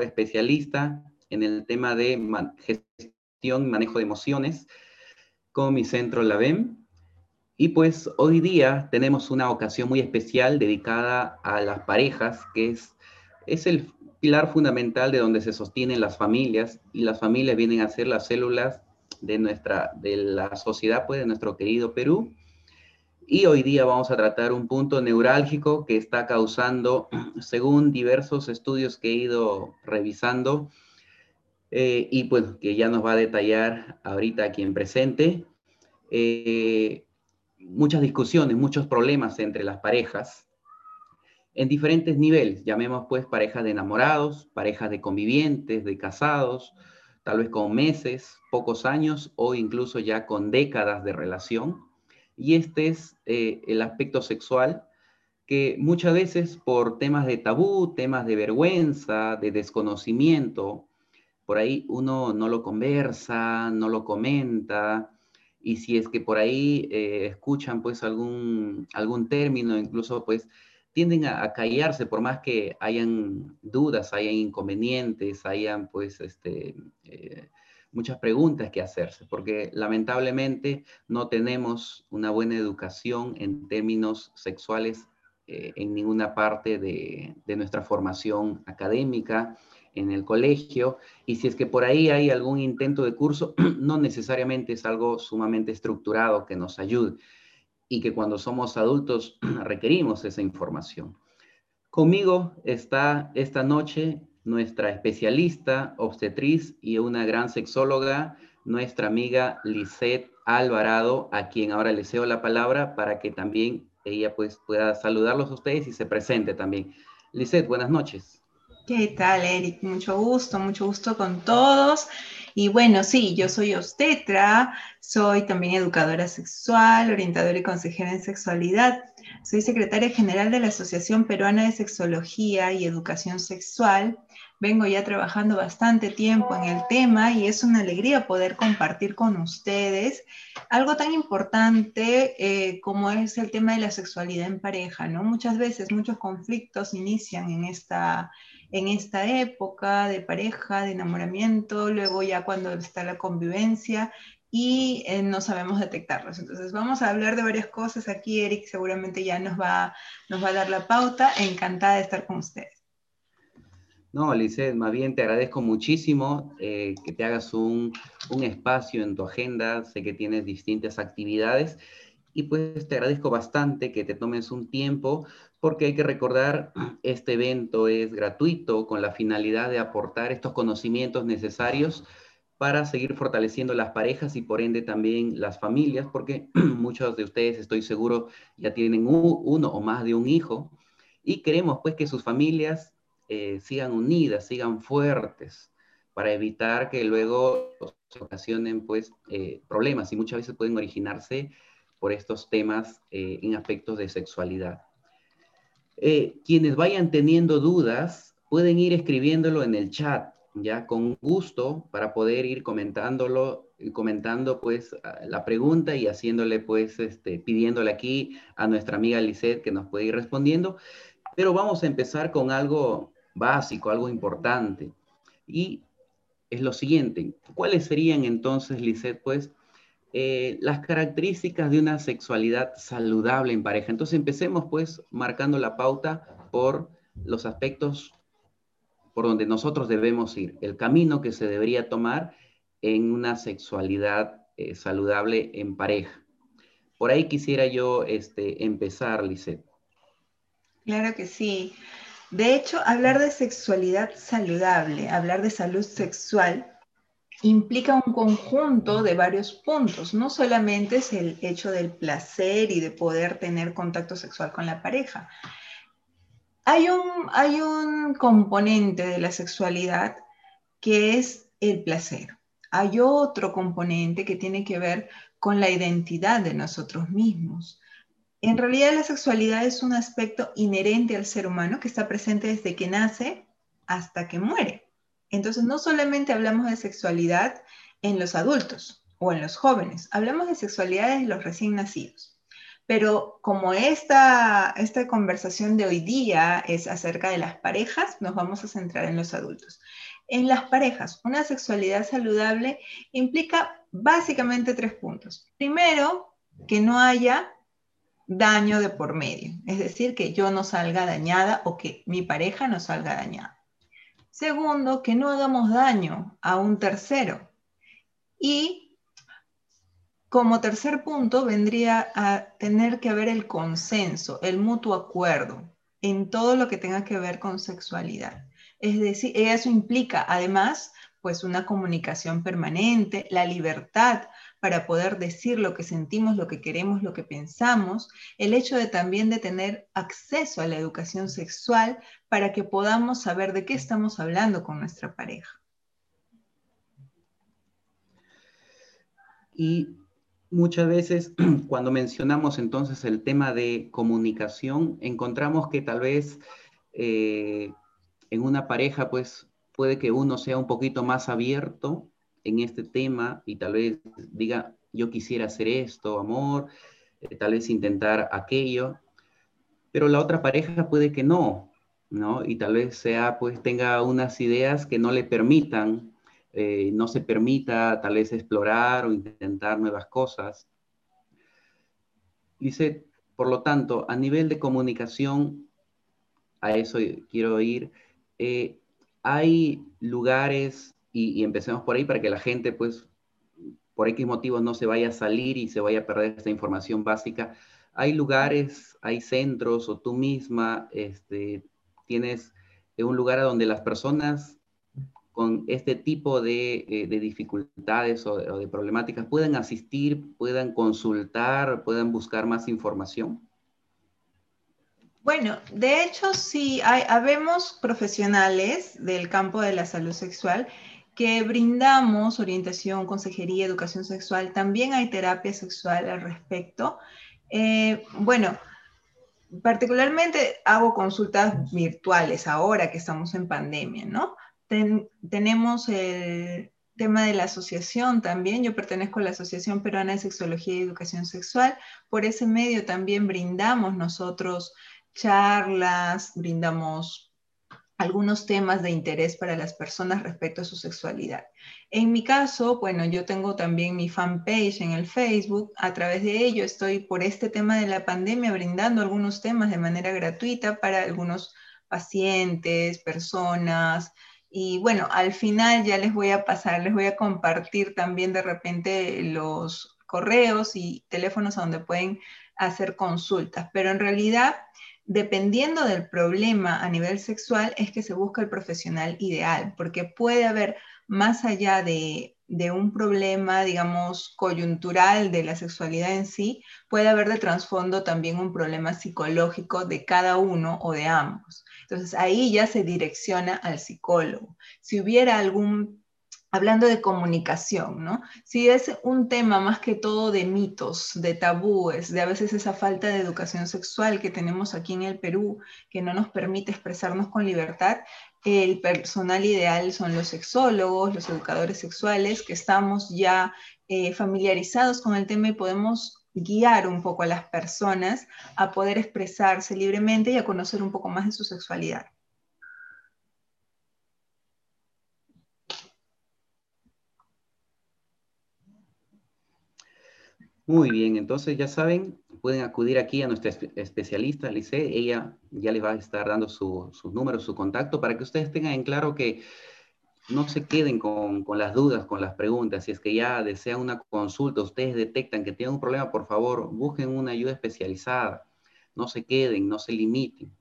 especialista en el tema de gestión y manejo de emociones con mi centro LAVEM. Y pues hoy día tenemos una ocasión muy especial dedicada a las parejas, que es, es el pilar fundamental de donde se sostienen las familias y las familias vienen a ser las células de nuestra, de la sociedad, pues de nuestro querido Perú. Y hoy día vamos a tratar un punto neurálgico que está causando, según diversos estudios que he ido revisando, eh, y pues que ya nos va a detallar ahorita quien presente, eh, muchas discusiones, muchos problemas entre las parejas en diferentes niveles, llamemos pues parejas de enamorados, parejas de convivientes, de casados, tal vez con meses, pocos años o incluso ya con décadas de relación. Y este es eh, el aspecto sexual que muchas veces por temas de tabú, temas de vergüenza, de desconocimiento, por ahí uno no lo conversa, no lo comenta, y si es que por ahí eh, escuchan pues algún, algún término, incluso pues tienden a, callarse por más que hayan dudas, hayan inconvenientes, hayan pues este, eh, muchas preguntas que hacerse, porque lamentablemente no tenemos una buena educación en términos sexuales eh, en ninguna parte de, de, nuestra formación académica, en el colegio, y si es que por ahí hay algún intento de curso, no necesariamente es algo sumamente estructurado que nos ayude y que cuando somos adultos requerimos esa información. Conmigo está esta noche nuestra especialista, obstetriz y una gran sexóloga, nuestra amiga Lisette Alvarado, a quien ahora le cedo la palabra para que también ella pues pueda saludarlos a ustedes y se presente también. Lisette, buenas noches. ¿Qué tal, Eric? Mucho gusto, mucho gusto con todos. Y bueno, sí, yo soy obstetra, soy también educadora sexual, orientadora y consejera en sexualidad. Soy secretaria general de la Asociación Peruana de Sexología y Educación Sexual. Vengo ya trabajando bastante tiempo en el tema y es una alegría poder compartir con ustedes algo tan importante eh, como es el tema de la sexualidad en pareja, ¿no? Muchas veces muchos conflictos inician en esta en esta época de pareja, de enamoramiento, luego ya cuando está la convivencia y eh, no sabemos detectarlos. Entonces vamos a hablar de varias cosas aquí. Eric seguramente ya nos va, nos va a dar la pauta. Encantada de estar con ustedes. No, Lizeth, más bien te agradezco muchísimo eh, que te hagas un, un, espacio en tu agenda. Sé que tienes distintas actividades y pues te agradezco bastante que te tomes un tiempo porque hay que recordar, este evento es gratuito con la finalidad de aportar estos conocimientos necesarios para seguir fortaleciendo las parejas y por ende también las familias, porque muchos de ustedes, estoy seguro, ya tienen uno o más de un hijo y queremos pues que sus familias eh, sigan unidas, sigan fuertes para evitar que luego se ocasionen pues eh, problemas y muchas veces pueden originarse por estos temas eh, en aspectos de sexualidad. Eh, quienes vayan teniendo dudas pueden ir escribiéndolo en el chat, ya con gusto para poder ir comentándolo, comentando pues la pregunta y haciéndole pues, este, pidiéndole aquí a nuestra amiga Lisette que nos puede ir respondiendo. Pero vamos a empezar con algo básico, algo importante. Y es lo siguiente, ¿cuáles serían entonces, Lisette, pues, eh, las características de una sexualidad saludable en pareja. Entonces empecemos pues marcando la pauta por los aspectos por donde nosotros debemos ir, el camino que se debería tomar en una sexualidad eh, saludable en pareja. Por ahí quisiera yo este, empezar, Lisette. Claro que sí. De hecho, hablar de sexualidad saludable, hablar de salud sexual, implica un conjunto de varios puntos. No solamente es el hecho del placer y de poder tener contacto sexual con la pareja. Hay un, hay un componente de la sexualidad que es el placer. Hay otro componente que tiene que ver con la identidad de nosotros mismos. En realidad la sexualidad es un aspecto inherente al ser humano que está presente desde que nace hasta que muere. Entonces, no solamente hablamos de sexualidad en los adultos o en los jóvenes, hablamos de sexualidad en los recién nacidos. Pero como esta, esta conversación de hoy día es acerca de las parejas, nos vamos a centrar en los adultos. En las parejas, una sexualidad saludable implica básicamente tres puntos. Primero, que no haya daño de por medio, es decir, que yo no salga dañada o que mi pareja no salga dañada. Segundo, que no hagamos daño a un tercero. Y como tercer punto vendría a tener que haber el consenso, el mutuo acuerdo en todo lo que tenga que ver con sexualidad. Es decir, eso implica además pues una comunicación permanente, la libertad para poder decir lo que sentimos, lo que queremos, lo que pensamos, el hecho de también de tener acceso a la educación sexual para que podamos saber de qué estamos hablando con nuestra pareja. Y muchas veces cuando mencionamos entonces el tema de comunicación, encontramos que tal vez eh, en una pareja pues puede que uno sea un poquito más abierto en este tema y tal vez diga, yo quisiera hacer esto, amor, eh, tal vez intentar aquello, pero la otra pareja puede que no, ¿no? Y tal vez sea, pues tenga unas ideas que no le permitan, eh, no se permita tal vez explorar o intentar nuevas cosas. Dice, por lo tanto, a nivel de comunicación, a eso quiero ir, eh, hay lugares, y, empecemos por ahí para que la gente, pues, por X motivos no se vaya a salir y se vaya a perder esta información básica. Hay lugares, hay centros o tú misma este, tienes un lugar a donde las personas con este tipo de, eh, dificultades o de, problemáticas puedan asistir, puedan consultar, puedan buscar más información? Bueno, de hecho sí, hay, habemos profesionales del campo de la salud sexual que brindamos orientación, consejería, educación sexual. También hay terapia sexual al respecto. Eh, bueno, particularmente hago consultas virtuales ahora que estamos en pandemia, ¿no? tenemos el tema de la asociación también. Yo pertenezco a la Asociación Peruana de Sexología y Educación Sexual. Por ese medio también brindamos nosotros charlas, brindamos algunos temas de interés para las personas respecto a su sexualidad. En mi caso, bueno, yo tengo también mi fanpage en el Facebook. A través de ello estoy por este tema de la pandemia brindando algunos temas de manera gratuita para algunos pacientes, personas. Y bueno, al final ya les voy a pasar, les voy a compartir también de repente los correos y teléfonos a donde pueden hacer consultas. Pero en realidad dependiendo del problema a nivel sexual, es que se busca el profesional ideal, porque puede haber más allá de, un problema, digamos, coyuntural de la sexualidad en sí, puede haber de trasfondo también un problema psicológico de cada uno o de ambos. Entonces ahí ya se direcciona al psicólogo. Si hubiera algún hablando de comunicación, ¿no? Si es un tema más que todo de mitos, de tabúes, de a veces esa falta de educación sexual que tenemos aquí en el Perú, que no nos permite expresarnos con libertad, el personal ideal son los sexólogos, los educadores sexuales, que estamos ya eh, familiarizados con el tema y podemos guiar un poco a las personas a poder expresarse libremente y a conocer un poco más de su sexualidad. Muy bien, entonces ya saben, pueden acudir aquí a nuestra especialista, Lice, ella ya les va a estar dando sus su número, su contacto, para que ustedes tengan en claro que no se queden con, con, las dudas, con las preguntas. Si es que ya desean una consulta, ustedes detectan que tienen un problema, por favor, busquen una ayuda especializada. No se queden, no se limiten.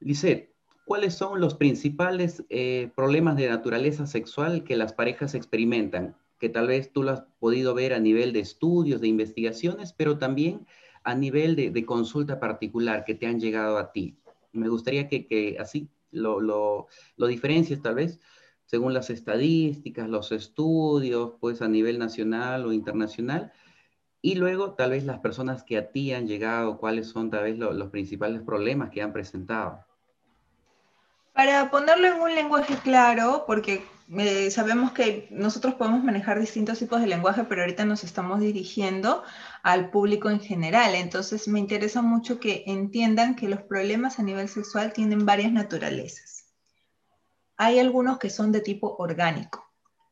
Lice, ¿cuáles son los principales eh, problemas de naturaleza sexual que las parejas experimentan? Que tal vez tú lo has podido ver a nivel de estudios, de investigaciones, pero también a nivel de, consulta particular que te han llegado a ti. Me gustaría que, así lo, lo, lo diferencias tal vez según las estadísticas, los estudios, pues a nivel nacional o internacional, y luego tal vez las personas que a ti han llegado, cuáles son tal vez los principales problemas que han presentado. Para ponerlo en un lenguaje claro, porque sabemos que nosotros podemos manejar distintos tipos de lenguaje, pero ahorita nos estamos dirigiendo al público en general. Entonces, me interesa mucho que entiendan que los problemas a nivel sexual tienen varias naturalezas. Hay algunos que son de tipo orgánico.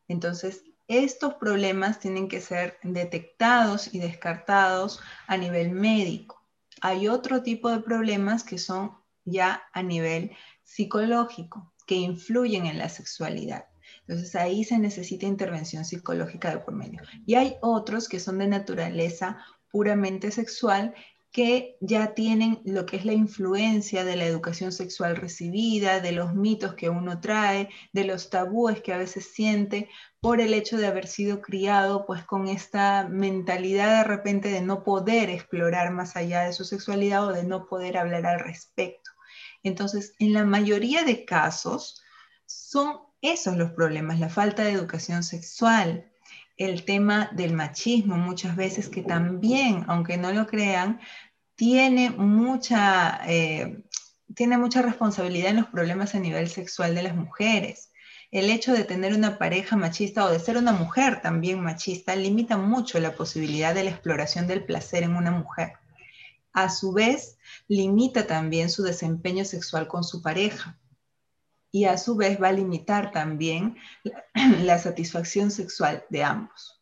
Entonces, estos problemas tienen que ser detectados y descartados a nivel médico. Hay otro tipo de problemas que son ya a nivel psicológico, que influyen en la sexualidad. Entonces ahí se necesita intervención psicológica de por medio. Y hay otros que son de naturaleza puramente sexual que ya tienen lo que es la influencia de la educación sexual recibida, de los mitos que uno trae, de los tabúes que a veces siente por el hecho de haber sido criado pues con esta mentalidad de repente de no poder explorar más allá de su sexualidad o de no poder hablar al respecto. Entonces, en la mayoría de casos son esos los problemas, la falta de educación sexual, el tema del machismo muchas veces que también, aunque no lo crean, tiene mucha, eh, tiene mucha responsabilidad en los problemas a nivel sexual de las mujeres. El hecho de tener una pareja machista o de ser una mujer también machista limita mucho la posibilidad de la exploración del placer en una mujer. A su vez, limita también su desempeño sexual con su pareja y a su vez va a limitar también la, satisfacción sexual de ambos.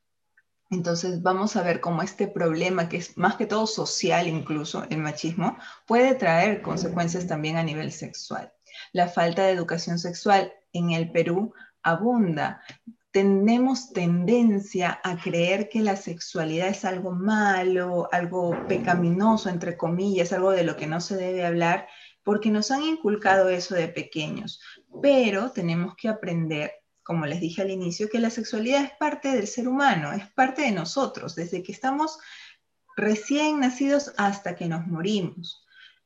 Entonces vamos a ver cómo este problema, que es más que todo social incluso, el machismo, puede traer consecuencias también a nivel sexual. La falta de educación sexual en el Perú abunda. Tenemos tendencia a creer que la sexualidad es algo malo, algo pecaminoso, entre comillas, algo de lo que no se debe hablar, porque nos han inculcado eso de pequeños pero tenemos que aprender, como les dije al inicio, que la sexualidad es parte del ser humano, es parte de nosotros, desde que estamos recién nacidos hasta que nos morimos.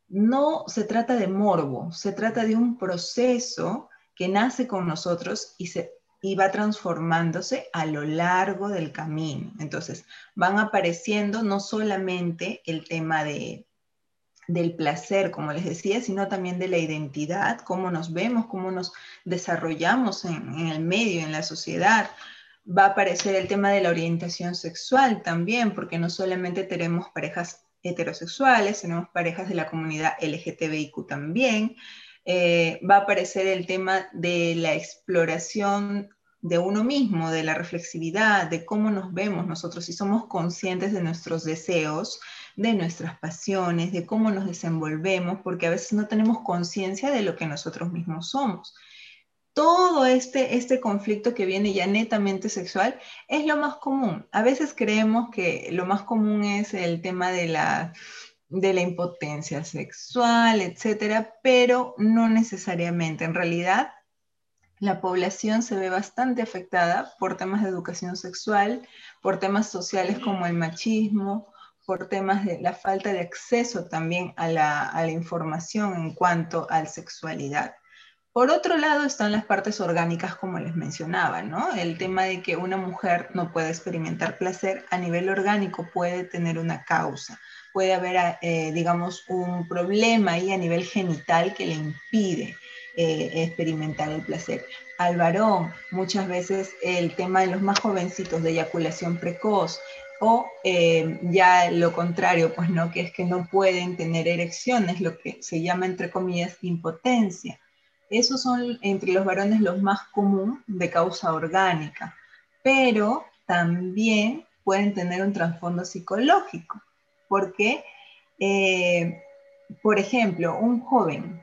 No se trata de morbo, se trata de un proceso que nace con nosotros y se y va transformándose a lo largo del camino. Entonces, van apareciendo no solamente el tema de del placer, como les decía, sino también de la identidad, cómo nos vemos, cómo nos desarrollamos en, el medio, en la sociedad. Va a aparecer el tema de la orientación sexual también, porque no solamente tenemos parejas heterosexuales, tenemos parejas de la comunidad LGTBIQ también. Eh, va a aparecer el tema de la exploración de uno mismo, de la reflexividad, de cómo nos vemos nosotros, si somos conscientes de nuestros deseos, de nuestras pasiones, de cómo nos desenvolvemos, porque a veces no tenemos conciencia de lo que nosotros mismos somos. Todo este, este conflicto que viene ya netamente sexual es lo más común. A veces creemos que lo más común es el tema de la, de la impotencia sexual, etcétera, pero no necesariamente. En realidad, la población se ve bastante afectada por temas de educación sexual, por temas sociales como el machismo, por temas de la falta de acceso también a la, información en cuanto a la sexualidad. Por otro lado están las partes orgánicas, como les mencionaba, ¿no? El tema de que una mujer no puede experimentar placer a nivel orgánico puede tener una causa. Puede haber, eh, digamos, un problema ahí a nivel genital que le impide eh, experimentar el placer. Al varón, muchas veces el tema de los más jovencitos de eyaculación precoz, o eh, ya lo contrario, pues no, que es que no pueden tener erecciones, lo que se llama entre comillas impotencia. Esos son entre los varones los más comunes de causa orgánica, pero también pueden tener un trasfondo psicológico, porque, eh, por ejemplo, un joven,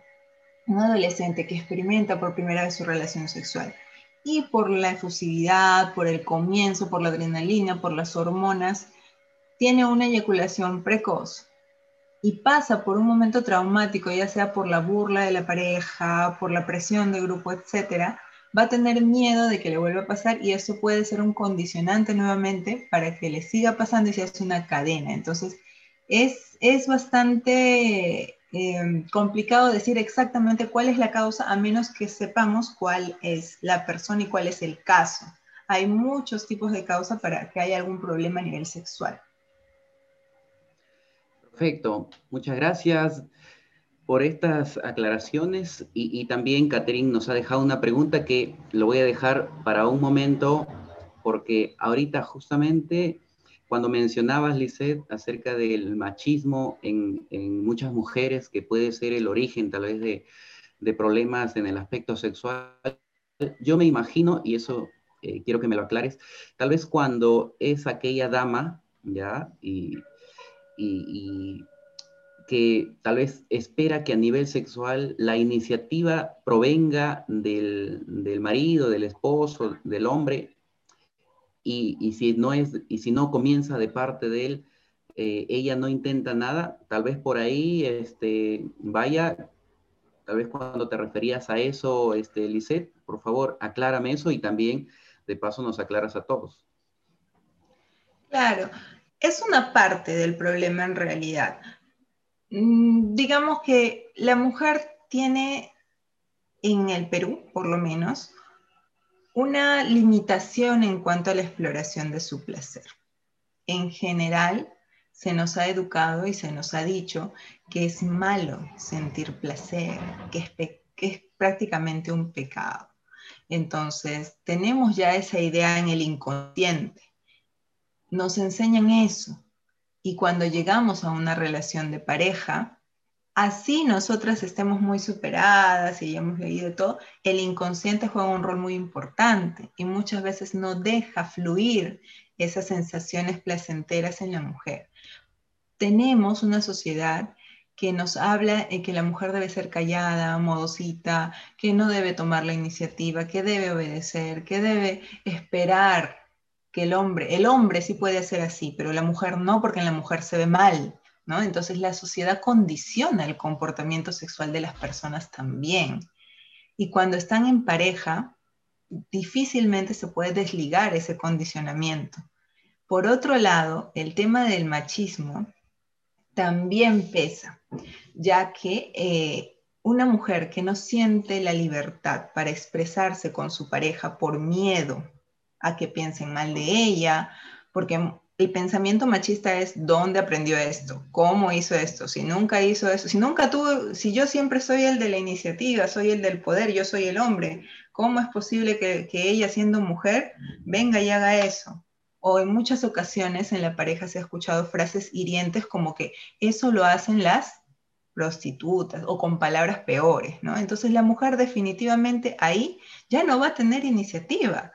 un adolescente que experimenta por primera vez su relación sexual, y por la efusividad, por el comienzo, por la adrenalina, por las hormonas, tiene una eyaculación precoz y pasa por un momento traumático, ya sea por la burla de la pareja, por la presión del grupo, etcétera, va a tener miedo de que le vuelva a pasar y eso puede ser un condicionante nuevamente para que le siga pasando y se hace una cadena. Entonces, es, es bastante Em, complicado decir exactamente cuál es la causa a menos que sepamos cuál es la persona y cuál es el caso. Hay muchos tipos de causa para que haya algún problema a nivel sexual. Perfecto, muchas gracias. por estas aclaraciones y, también Catherine nos ha dejado una pregunta que lo voy a dejar para un momento porque ahorita justamente cuando mencionabas, Lisette, acerca del machismo en, muchas mujeres, que puede ser el origen tal vez de, problemas en el aspecto sexual, yo me imagino, y eso eh, quiero que me lo aclares, tal vez cuando es aquella dama, ¿ya? y que tal vez espera que a nivel sexual la iniciativa provenga del, marido, del esposo, del hombre, y, si no es, y si no comienza de parte de él, eh, ella no intenta nada, tal vez por ahí este, vaya, tal vez cuando te referías a eso, este, Lisette, por favor, aclárame eso y también de paso nos aclaras a todos. Claro, es una parte del problema en realidad. Mm, digamos que la mujer tiene en el Perú, por lo menos, una limitación en cuanto a la exploración de su placer. En general, se nos ha educado y se nos ha dicho que es malo sentir placer, que es, prácticamente un pecado. Entonces, tenemos ya esa idea en el inconsciente. Nos enseñan eso. Y cuando llegamos a una relación de pareja, así nosotras estemos muy superadas y ya hemos leído todo, el inconsciente juega un rol muy importante y muchas veces no deja fluir esas sensaciones placenteras en la mujer. Tenemos una sociedad que nos habla de que la mujer debe ser callada, modosita, que no debe tomar la iniciativa, que debe obedecer, que debe esperar que el hombre, el hombre sí puede ser así, pero la mujer no, porque en la mujer se ve mal, ¿no? Entonces la sociedad condiciona el comportamiento sexual de las personas también. Y cuando están en pareja, difícilmente se puede desligar ese condicionamiento. Por otro lado, el tema del machismo también pesa, ya que eh, una mujer que no siente la libertad para expresarse con su pareja por miedo a que piensen mal de ella, porque el pensamiento machista es dónde aprendió esto, cómo hizo esto, si nunca hizo eso, si nunca tuvo, si yo siempre soy el de la iniciativa, soy el del poder, yo soy el hombre, ¿cómo es posible que, ella siendo mujer venga y haga eso? O en muchas ocasiones en la pareja se ha escuchado frases hirientes como que eso lo hacen las prostitutas o con palabras peores, ¿no? Entonces la mujer definitivamente ahí ya no va a tener iniciativa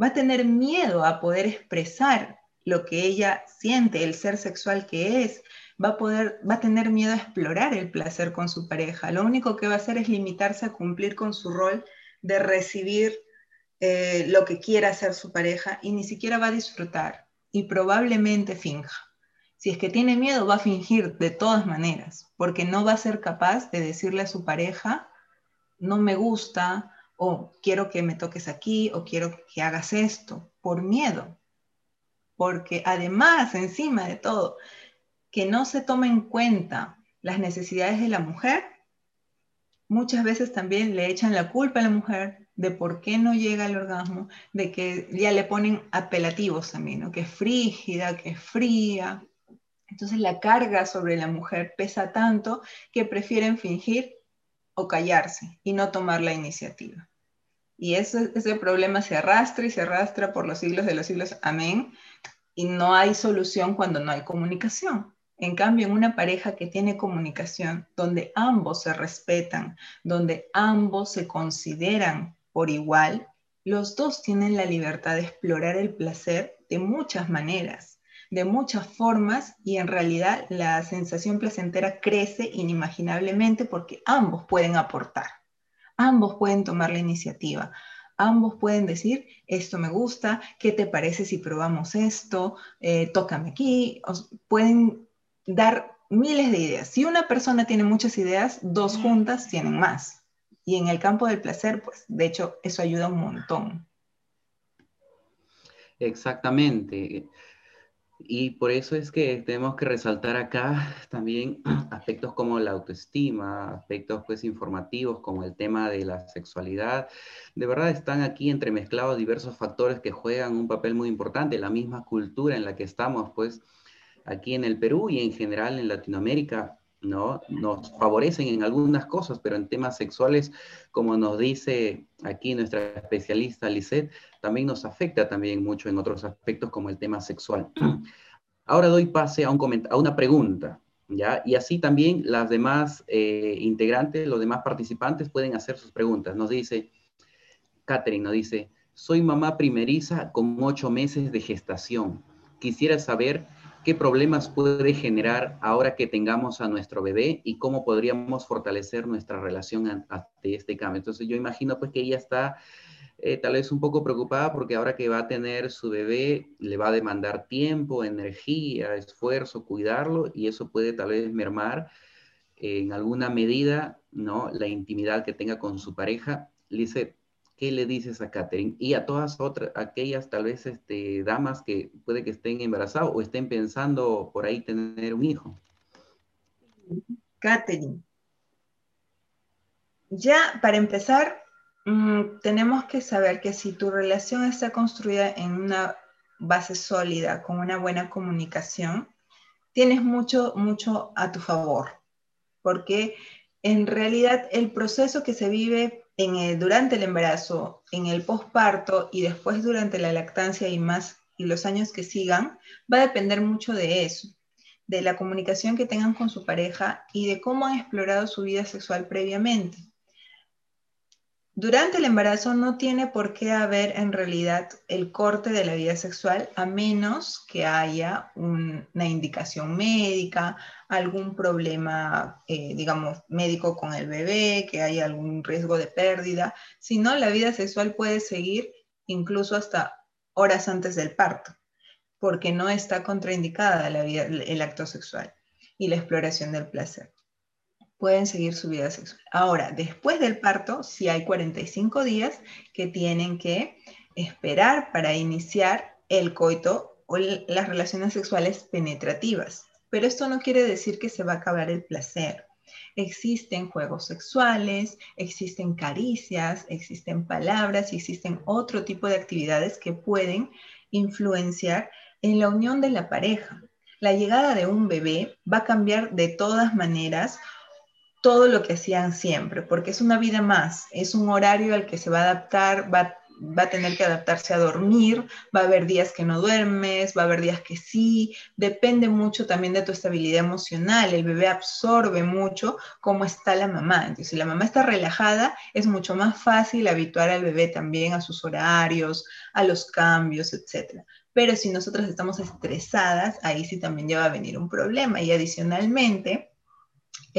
va a tener miedo a poder expresar lo que ella siente, el ser sexual que es, va a, poder, va a tener miedo a explorar el placer con su pareja. Lo único que va a hacer es limitarse a cumplir con su rol de recibir eh, lo que quiera hacer su pareja y ni siquiera va a disfrutar y probablemente finja. Si es que tiene miedo, va a fingir de todas maneras, porque no va a ser capaz de decirle a su pareja, no me gusta, o quiero que me toques aquí, o quiero que hagas esto, por miedo. Porque además, encima de todo, que no se tome en cuenta las necesidades de la mujer, muchas veces también le echan la culpa a la mujer de por qué no llega al orgasmo, de que ya le ponen apelativos también, ¿no? que es frígida, que es fría. Entonces la carga sobre la mujer pesa tanto que prefieren fingir o callarse y no tomar la iniciativa. Y ese, problema se arrastra y se arrastra por los siglos de los siglos. Amén. Y no hay solución cuando no hay comunicación. En cambio, en una pareja que tiene comunicación, donde ambos se respetan, donde ambos se consideran por igual, los dos tienen la libertad de explorar el placer de muchas maneras de muchas formas y en realidad la sensación placentera crece inimaginablemente porque ambos pueden aportar, ambos pueden tomar la iniciativa, ambos pueden decir, esto me gusta, ¿qué te parece si probamos esto? Eh, tócame aquí, pueden dar miles de ideas. Si una persona tiene muchas ideas, dos juntas tienen más. Y en el campo del placer, pues de hecho eso ayuda un montón. Exactamente. Y por eso es que tenemos que resaltar acá también aspectos como la autoestima, aspectos pues informativos como el tema de la sexualidad. De verdad están aquí entremezclados diversos factores que juegan un papel muy importante. La misma cultura en la que estamos pues aquí en el Perú y en general en Latinoamérica ¿no? Nos favorecen en algunas cosas, pero en temas sexuales, como nos dice aquí nuestra especialista Lisette, también nos afecta también mucho en otros aspectos como el tema sexual. Ahora doy pase a, un a una pregunta, ¿ya? Y así también las demás eh, integrantes, los demás participantes pueden hacer sus preguntas. Nos dice, Catherine nos dice, soy mamá primeriza con ocho meses de gestación. Quisiera saber qué problemas puede generar ahora que tengamos a nuestro bebé y cómo podríamos fortalecer nuestra relación ante este cambio. Entonces yo imagino pues que ella está eh, tal vez un poco preocupada porque ahora que va a tener su bebé le va a demandar tiempo, energía, esfuerzo, cuidarlo y eso puede tal vez mermar en alguna medida ¿no? la intimidad que tenga con su pareja. Lice, ¿qué le dices a Catherine? Y a todas otras, aquellas tal vez este, damas que puede que estén embarazadas o estén pensando por ahí tener un hijo. Catherine, ya para empezar, mm, tenemos que saber que si tu relación está construida en una base sólida, con una buena comunicación, tienes mucho, mucho a tu favor, porque en realidad el proceso que se vive durante el embarazo, en el posparto y después durante la lactancia y más y los años que sigan, va a depender mucho de eso, de la comunicación que tengan con su pareja y de cómo han explorado su vida sexual previamente. Durante el embarazo no tiene por qué haber en realidad el corte de la vida sexual a menos que haya una indicación médica, algún problema, eh, digamos, médico con el bebé, que haya algún riesgo de pérdida. Si no, la vida sexual puede seguir incluso hasta horas antes del parto, porque no está contraindicada el acto sexual y la exploración del placer pueden seguir su vida sexual. Ahora, después del parto, si hay 45 días que tienen que esperar para iniciar el coito o las relaciones sexuales penetrativas. Pero esto no quiere decir que se va a acabar el placer. Existen juegos sexuales, existen caricias, existen palabras y existen otro tipo de actividades que pueden influenciar en la unión de la pareja. La llegada de un bebé va a cambiar de todas maneras todo lo que hacían siempre, porque es una vida más, es un horario al que se va a adaptar, va, a tener que adaptarse a dormir, va a haber días que no duermes, va a haber días que sí, depende mucho también de tu estabilidad emocional, el bebé absorbe mucho cómo está la mamá, entonces si la mamá está relajada, es mucho más fácil habituar al bebé también a sus horarios, a los cambios, etc. Pero si nosotras estamos estresadas, ahí sí también ya va a venir un problema y adicionalmente,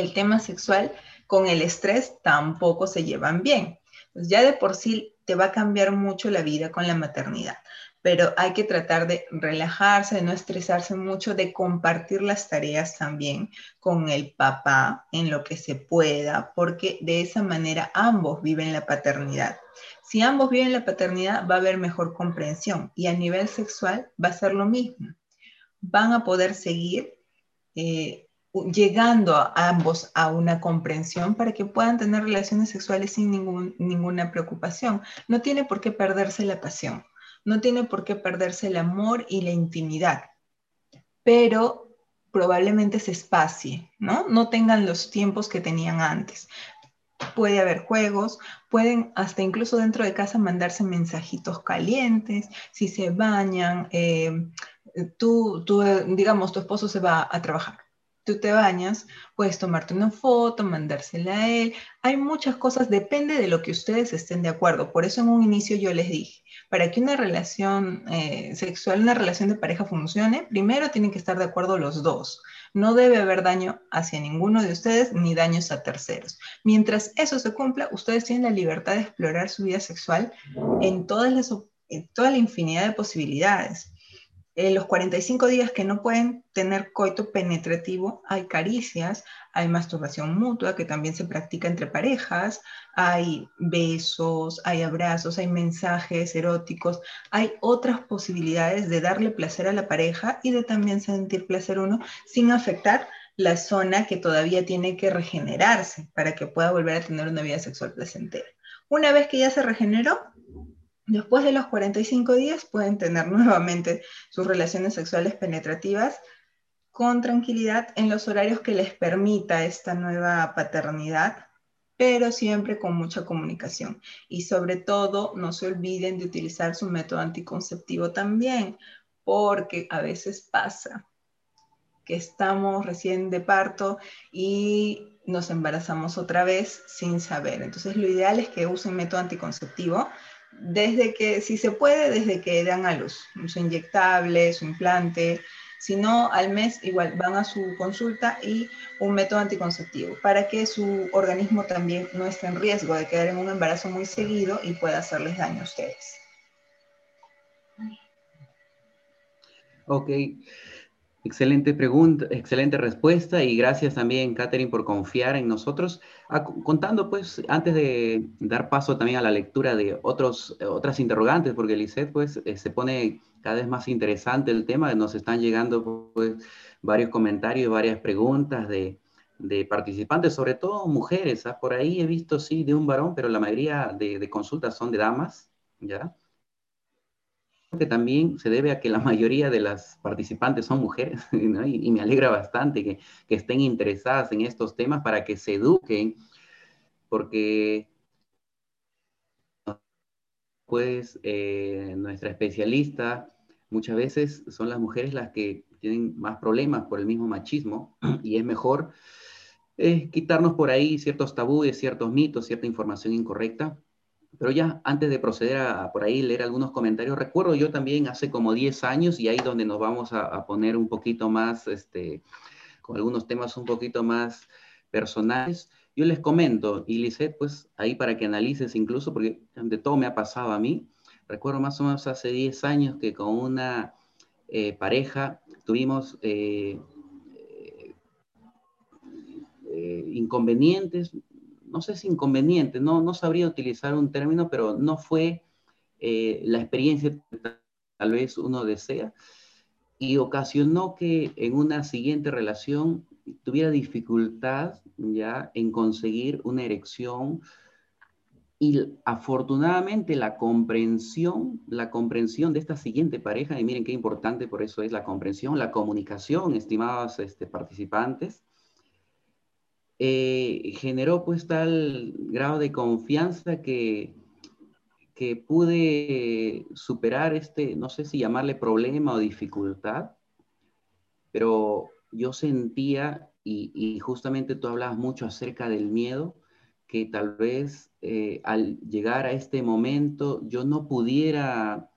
el tema sexual con el estrés tampoco se llevan bien. Pues ya de por sí te va a cambiar mucho la vida con la maternidad, pero hay que tratar de relajarse, de no estresarse mucho, de compartir las tareas también con el papá en lo que se pueda, porque de esa manera ambos viven la paternidad. Si ambos viven la paternidad, va a haber mejor comprensión y a nivel sexual va a ser lo mismo. Van a poder seguir eh, llegando a ambos a una comprensión para que puedan tener relaciones sexuales sin ningún, ninguna preocupación. No tiene por qué perderse la pasión, no tiene por qué perderse el amor y la intimidad, pero probablemente se espacie, ¿no? No tengan los tiempos que tenían antes. Puede haber juegos, pueden hasta incluso dentro de casa mandarse mensajitos calientes, si se bañan, eh, tú, tú, digamos, tu esposo se va a trabajar tú te bañas, puedes tomarte una foto, mandársela a él. Hay muchas cosas, depende de lo que ustedes estén de acuerdo. Por eso en un inicio yo les dije, para que una relación eh, sexual, una relación de pareja funcione, primero tienen que estar de acuerdo los dos. No debe haber daño hacia ninguno de ustedes ni daños a terceros. Mientras eso se cumpla, ustedes tienen la libertad de explorar su vida sexual en, todas las, en toda la infinidad de posibilidades. En los 45 días que no pueden tener coito penetrativo, hay caricias, hay masturbación mutua que también se practica entre parejas, hay besos, hay abrazos, hay mensajes eróticos, hay otras posibilidades de darle placer a la pareja y de también sentir placer uno sin afectar la zona que todavía tiene que regenerarse para que pueda volver a tener una vida sexual placentera. Una vez que ya se regeneró, Después de los 45 días pueden tener nuevamente sus relaciones sexuales penetrativas con tranquilidad en los horarios que les permita esta nueva paternidad, pero siempre con mucha comunicación. Y sobre todo, no se olviden de utilizar su método anticonceptivo también, porque a veces pasa que estamos recién de parto y nos embarazamos otra vez sin saber. Entonces, lo ideal es que usen método anticonceptivo desde que, si se puede, desde que dan a luz, su inyectable, su implante, si no, al mes igual van a su consulta y un método anticonceptivo para que su organismo también no esté en riesgo de quedar en un embarazo muy seguido y pueda hacerles daño a ustedes. Ok, excelente pregunta, excelente respuesta y gracias también, Catherine, por confiar en nosotros. Ah, contando, pues, antes de dar paso también a la lectura de otros, otras interrogantes, porque Lisette, pues, eh, se pone cada vez más interesante el tema. Nos están llegando pues, varios comentarios, varias preguntas de, participantes, sobre todo mujeres. ¿ah? Por ahí he visto, sí, de un varón, pero la mayoría de, consultas son de damas, ¿ya? Que también se debe a que la mayoría de las participantes son mujeres, y, me alegra bastante que, estén interesadas en estos temas para que se eduquen, porque pues eh, nuestra especialista muchas veces son las mujeres las que tienen más problemas por el mismo machismo y es mejor eh, quitarnos por ahí ciertos tabúes, ciertos mitos, cierta información incorrecta. Pero ya antes de proceder a, por ahí leer algunos comentarios, recuerdo yo también hace como 10 años y ahí donde nos vamos a, poner un poquito más, este, con algunos temas un poquito más personales. Yo les comento, y pues ahí para que analices incluso, porque de todo me ha pasado a mí, recuerdo más o menos hace 10 años que con una eh, pareja tuvimos eh, eh, inconvenientes, no sé si inconvenientes, no, no sabría utilizar un término, pero no fue la experiencia que tal vez uno desea y ocasionó que en una siguiente relación tuviera dificultad ya en conseguir una erección y afortunadamente la comprensión, la comprensión de esta siguiente pareja, y miren qué importante por eso es la comprensión, la comunicación, estimados este, participantes, eh, generó pues tal grado de confianza que, que pude superar este, no sé si llamarle problema o dificultad, pero yo sentía, y, justamente tú hablabas mucho acerca del miedo, que tal vez eh, al llegar a este momento yo no pudiera,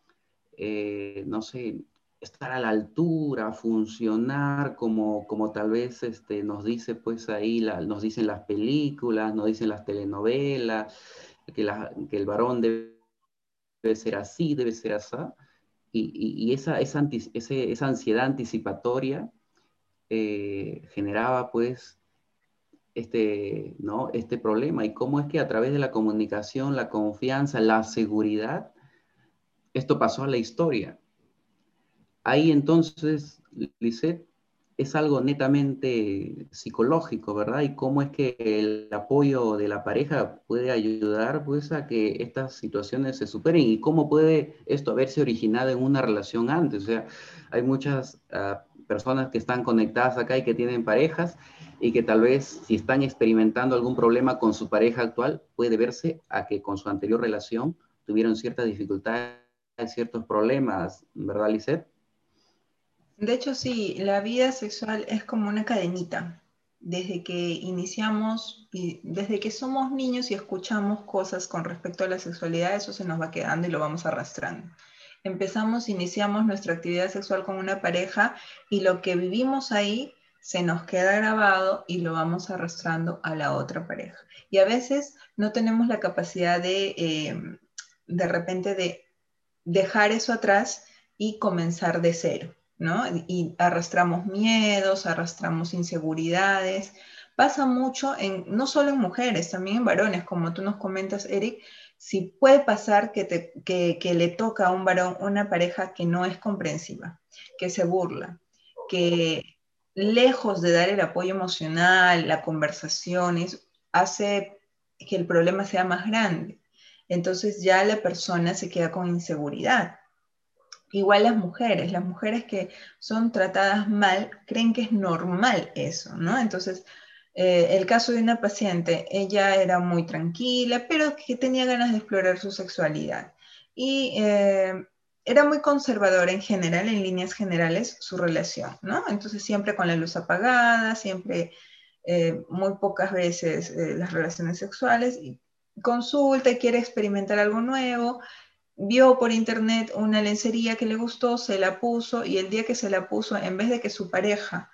eh, no sé, estar a la altura, funcionar como, como tal vez este, nos dice pues ahí, nos dicen las películas, nos dicen las telenovelas, que, que el varón debe, ser así, debe ser así. Y, esa, esa, esa, ansiedad anticipatoria eh, generaba pues este, ¿no? este problema y cómo es que a través de la comunicación, la confianza, la seguridad, esto pasó a la historia. Ahí entonces, Lisette, es algo netamente psicológico, ¿verdad? Y cómo es que el apoyo de la pareja puede ayudar pues, a que estas situaciones se superen y cómo puede esto haberse originado en una relación antes. O sea, hay muchas ah, personas que están conectadas acá y que tienen parejas y que tal vez si están experimentando algún problema con su pareja actual, puede verse a que con su anterior relación tuvieron ciertas dificultades, ciertos problemas, ¿verdad, Lisette? De hecho, sí, la vida sexual es como una cadenita. Desde que iniciamos desde que somos niños y escuchamos cosas con respecto a la sexualidad, eso se nos va quedando y lo vamos arrastrando. Empezamos, iniciamos nuestra actividad sexual con una pareja y lo que vivimos ahí se nos queda grabado y lo vamos arrastrando a la otra pareja. Y a veces no tenemos la capacidad de, eh, de repente, de dejar eso atrás y comenzar de cero, Y arrastramos miedos, arrastramos inseguridades. Pasa mucho, en, no solo en mujeres, también en varones, como tú nos comentas, Eric, si puede pasar que, te, que, que le toca a un varón una pareja que no es comprensiva, que se burla, que lejos de dar el apoyo emocional, la conversación, hace que el problema sea más grande. Entonces ya la persona se queda con inseguridad. Igual las mujeres, las mujeres que son tratadas mal creen que es normal eso, ¿no? Entonces, eh, el caso de una paciente, ella era muy tranquila, pero que tenía ganas de explorar su sexualidad. Y eh, era muy conservadora en general, en líneas generales, su relación, ¿no? Entonces siempre con la luz apagada, siempre eh, muy pocas veces las relaciones sexuales, y consulta quiere experimentar algo nuevo, vio por internet una lencería que le gustó, se la puso y el día que se la puso, en vez de que su pareja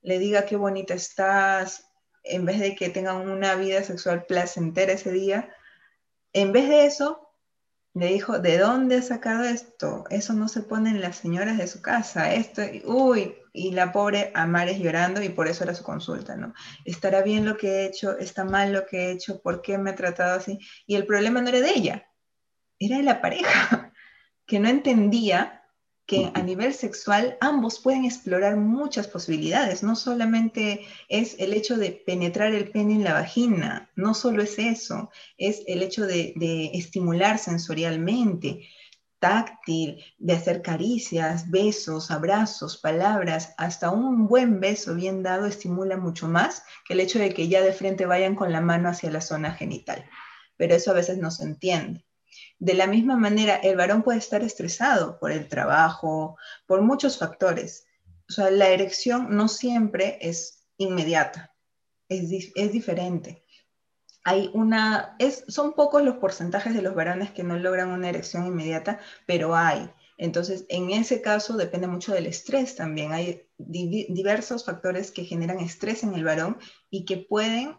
le diga qué bonita estás, en vez de que tengan una vida sexual placentera ese día, en vez de eso, le dijo, ¿de dónde has sacado esto? Eso no se pone en las señoras de su casa, esto, uy, y la pobre Amares llorando y por eso era su consulta, ¿no? ¿Estará bien lo que he hecho? ¿Está mal lo que he hecho? ¿Por qué me he tratado así? Y el problema no era de ella, era de la pareja, que no entendía que a nivel sexual ambos pueden explorar muchas posibilidades. No solamente es el hecho de penetrar el pene en la vagina, no solo es eso, es el hecho de, estimular sensorialmente, táctil, de hacer caricias, besos, abrazos, palabras, hasta un buen beso bien dado estimula mucho más que el hecho de que ya de frente vayan con la mano hacia la zona genital. Pero eso a veces no se entiende. De la misma manera, el varón puede estar estresado por el trabajo, por muchos factores. O sea, la erección no siempre es inmediata, es, diferente. Hay una, es, son pocos los porcentajes de los varones que no logran una erección inmediata, pero hay. Entonces, en ese caso depende mucho del estrés también. Hay diversos factores que generan estrés en el varón y que pueden,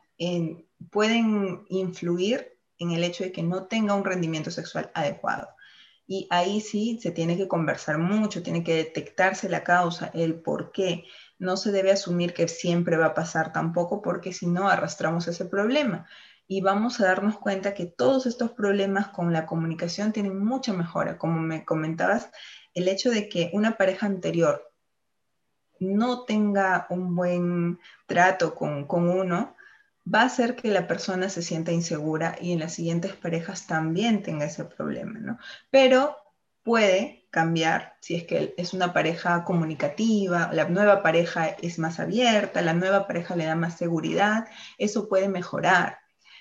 pueden influir en el hecho de que no tenga un rendimiento sexual adecuado. Y ahí sí se tiene que conversar mucho, tiene que detectarse la causa, el por qué. No se debe asumir que siempre va a pasar tampoco, porque si no arrastramos ese problema. Y vamos a darnos cuenta que todos estos problemas con la comunicación tienen mucha mejora. Como me comentabas, el hecho de que una pareja anterior no tenga un buen trato con, con uno, va a hacer que la persona se sienta insegura y en las siguientes parejas también tenga ese problema, ¿no? Pero puede cambiar si es que es una pareja comunicativa, la nueva pareja es más abierta, la nueva pareja le da más seguridad, eso puede mejorar.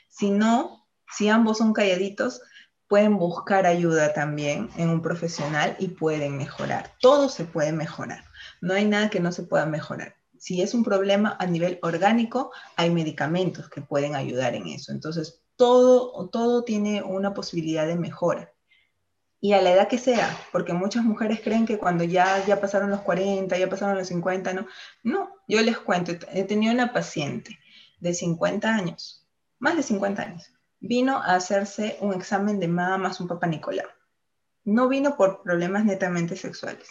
Si no, si ambos son calladitos, pueden buscar ayuda también en un profesional y pueden mejorar. Todo se puede mejorar. No hay nada que no se pueda mejorar si es un problema a nivel orgánico, hay medicamentos que pueden ayudar en eso. Entonces, todo, todo tiene una posibilidad de mejora. Y a la edad que sea, porque muchas mujeres creen que cuando ya, ya pasaron los 40, ya pasaron los 50, no. No, yo les cuento, he tenido una paciente de 50 años, más de 50 años, vino a hacerse un examen de mama más un papá Nicolau. No vino por problemas netamente sexuales,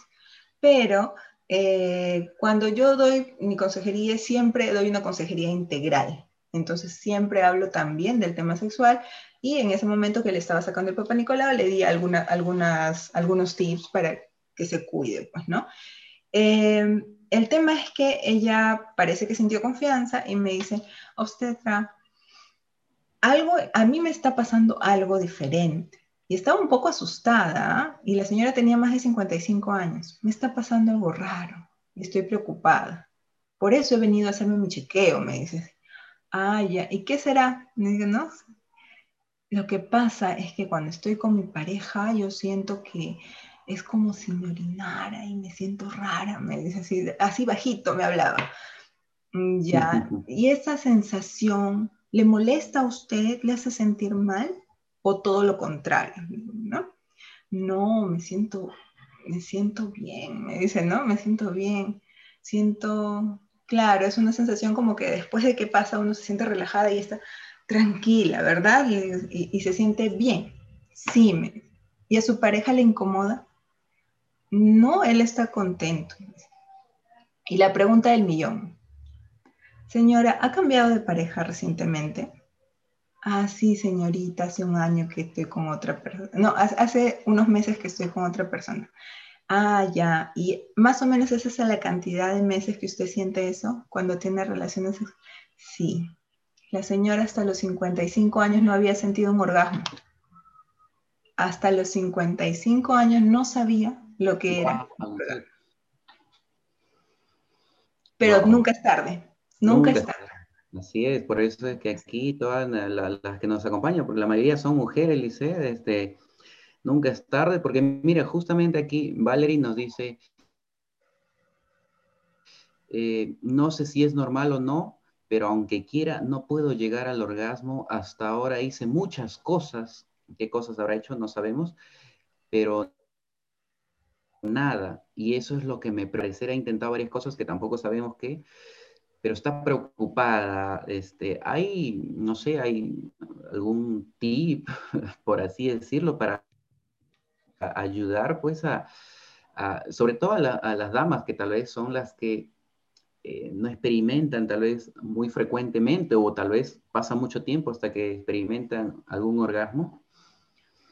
pero eh, cuando yo doy mi consejería, siempre doy una consejería integral. Entonces siempre hablo también del tema sexual y en ese momento que le estaba sacando el papá Nicolau le di alguna, algunas, algunos tips para que se cuide, pues, ¿no? Eh, el tema es que ella parece que sintió confianza y me dice, obstetra, algo, a mí me está pasando algo diferente. Y estaba un poco asustada y la señora tenía más de 55 años. Me está pasando algo raro y estoy preocupada. Por eso he venido a hacerme mi chequeo, me dice. Ah, ya. ¿Y qué será? Me dice, no. Lo que pasa es que cuando estoy con mi pareja, yo siento que es como si me orinara y me siento rara, me dice así, así bajito me hablaba. Mm, ya. ¿Y esa sensación le molesta a usted? ¿Le hace sentir mal? O todo lo contrario, ¿no? No, me siento, me siento bien, me dice, ¿no? Me siento bien, siento, claro, es una sensación como que después de que pasa uno se siente relajada y está tranquila, ¿verdad? Y, se siente bien. Sí, me, ¿y a su pareja le incomoda? No, él está contento. Y la pregunta del millón. Señora, ¿ha cambiado de pareja recientemente? Ah, sí, señorita, hace un año que estoy con otra persona. No, hace unos meses que estoy con otra persona. Ah, ya. Y más o menos esa es la cantidad de meses que usted siente eso cuando tiene relaciones. Sí. La señora hasta los 55 años no había sentido un orgasmo. Hasta los 55 años no sabía lo que era. Pero nunca es tarde, nunca, es tarde. Así es, por eso es que aquí todas las que nos acompañan, porque la mayoría son mujeres, Lice, este, nunca es tarde, porque mira, justamente aquí Valerie nos dice, eh, no sé si es normal o no, pero aunque quiera, no puedo llegar al orgasmo. Hasta ahora hice muchas cosas. ¿Qué cosas habrá hecho? No sabemos, pero nada. Y eso es lo que me parece. Ha intentado varias cosas que tampoco sabemos qué, pero está preocupada. Este, hay, no sé, hay algún tip, por así decirlo, para ayudar, pues, a, sobre todo a las damas que tal vez son las que eh, no experimentan tal vez muy frecuentemente o tal vez pasa mucho tiempo hasta que experimentan algún orgasmo?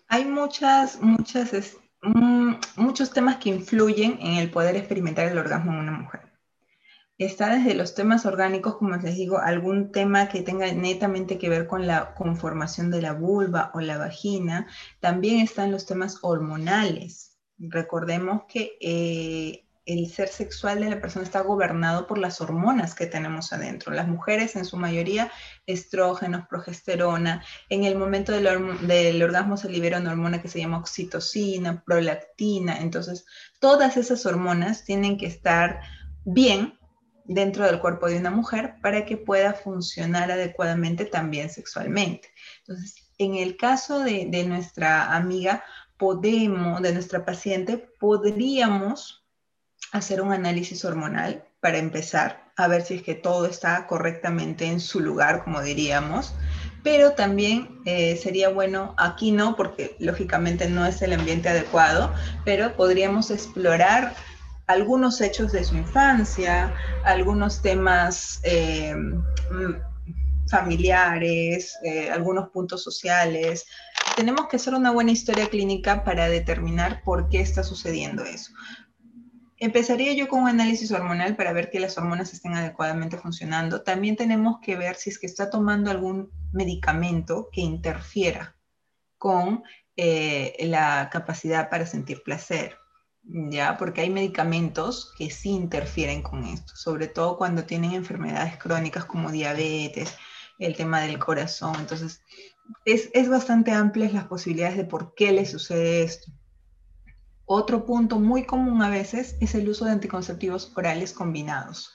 Hay muchas, muchas, mm, muchos temas que influyen en el poder experimentar el orgasmo en una mujer. Está desde los temas orgánicos, como les digo, algún tema que tenga netamente que ver con la conformación de la vulva o la vagina. También están los temas hormonales. Recordemos que eh, el ser sexual de la persona está gobernado por las hormonas que tenemos adentro. Las mujeres, en su mayoría, estrógenos, progesterona. En el momento del, orgasmo se libera una hormona que se llama oxitocina, prolactina. Entonces, todas esas hormonas tienen que estar bien dentro del cuerpo de una mujer para que pueda funcionar adecuadamente también sexualmente. Entonces, en el caso de, nuestra amiga, podemos, de nuestra paciente, podríamos hacer un análisis hormonal para empezar, a ver si es que todo está correctamente en su lugar, como diríamos. Pero también eh, sería bueno, aquí no, porque lógicamente no es el ambiente adecuado, pero podríamos explorar algunos hechos de su infancia, algunos temas eh, mm, familiares, eh, algunos puntos sociales. Tenemos que hacer una buena historia clínica para determinar por qué está sucediendo eso. Empezaría yo con un análisis hormonal para ver que las hormonas estén adecuadamente funcionando. También tenemos que ver si es que está tomando algún medicamento que interfiera con eh, la capacidad para sentir placer. ¿Ya? Porque hay medicamentos que sí interfieren con esto, sobre todo cuando tienen enfermedades crónicas como diabetes, el tema del corazón. Entonces, es, es bastante amplias las posibilidades de por qué le sucede esto. Otro punto muy común a veces es el uso de anticonceptivos orales combinados.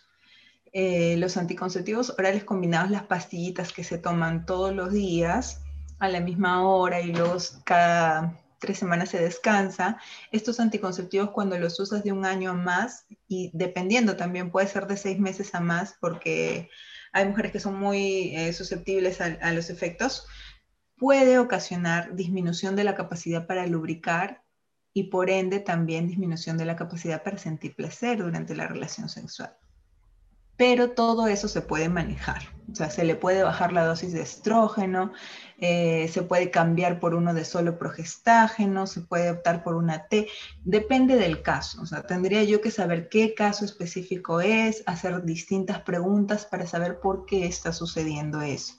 Eh, los anticonceptivos orales combinados, las pastillitas que se toman todos los días a la misma hora y luego cada tres semanas se descansa. Estos anticonceptivos cuando los usas de un año a más y dependiendo también puede ser de seis meses a más porque hay mujeres que son muy eh, susceptibles a los efectos, puede ocasionar disminución de la capacidad para lubricar y por ende también disminución de la capacidad para sentir placer durante la relación sexual. Pero todo eso se puede manejar, o sea, se le puede bajar la dosis de estrógeno, eh, se puede cambiar por uno de solo progestágeno, se puede optar por una T, depende del caso, o sea, tendría yo que saber qué caso específico es, hacer distintas preguntas para saber por qué está sucediendo eso.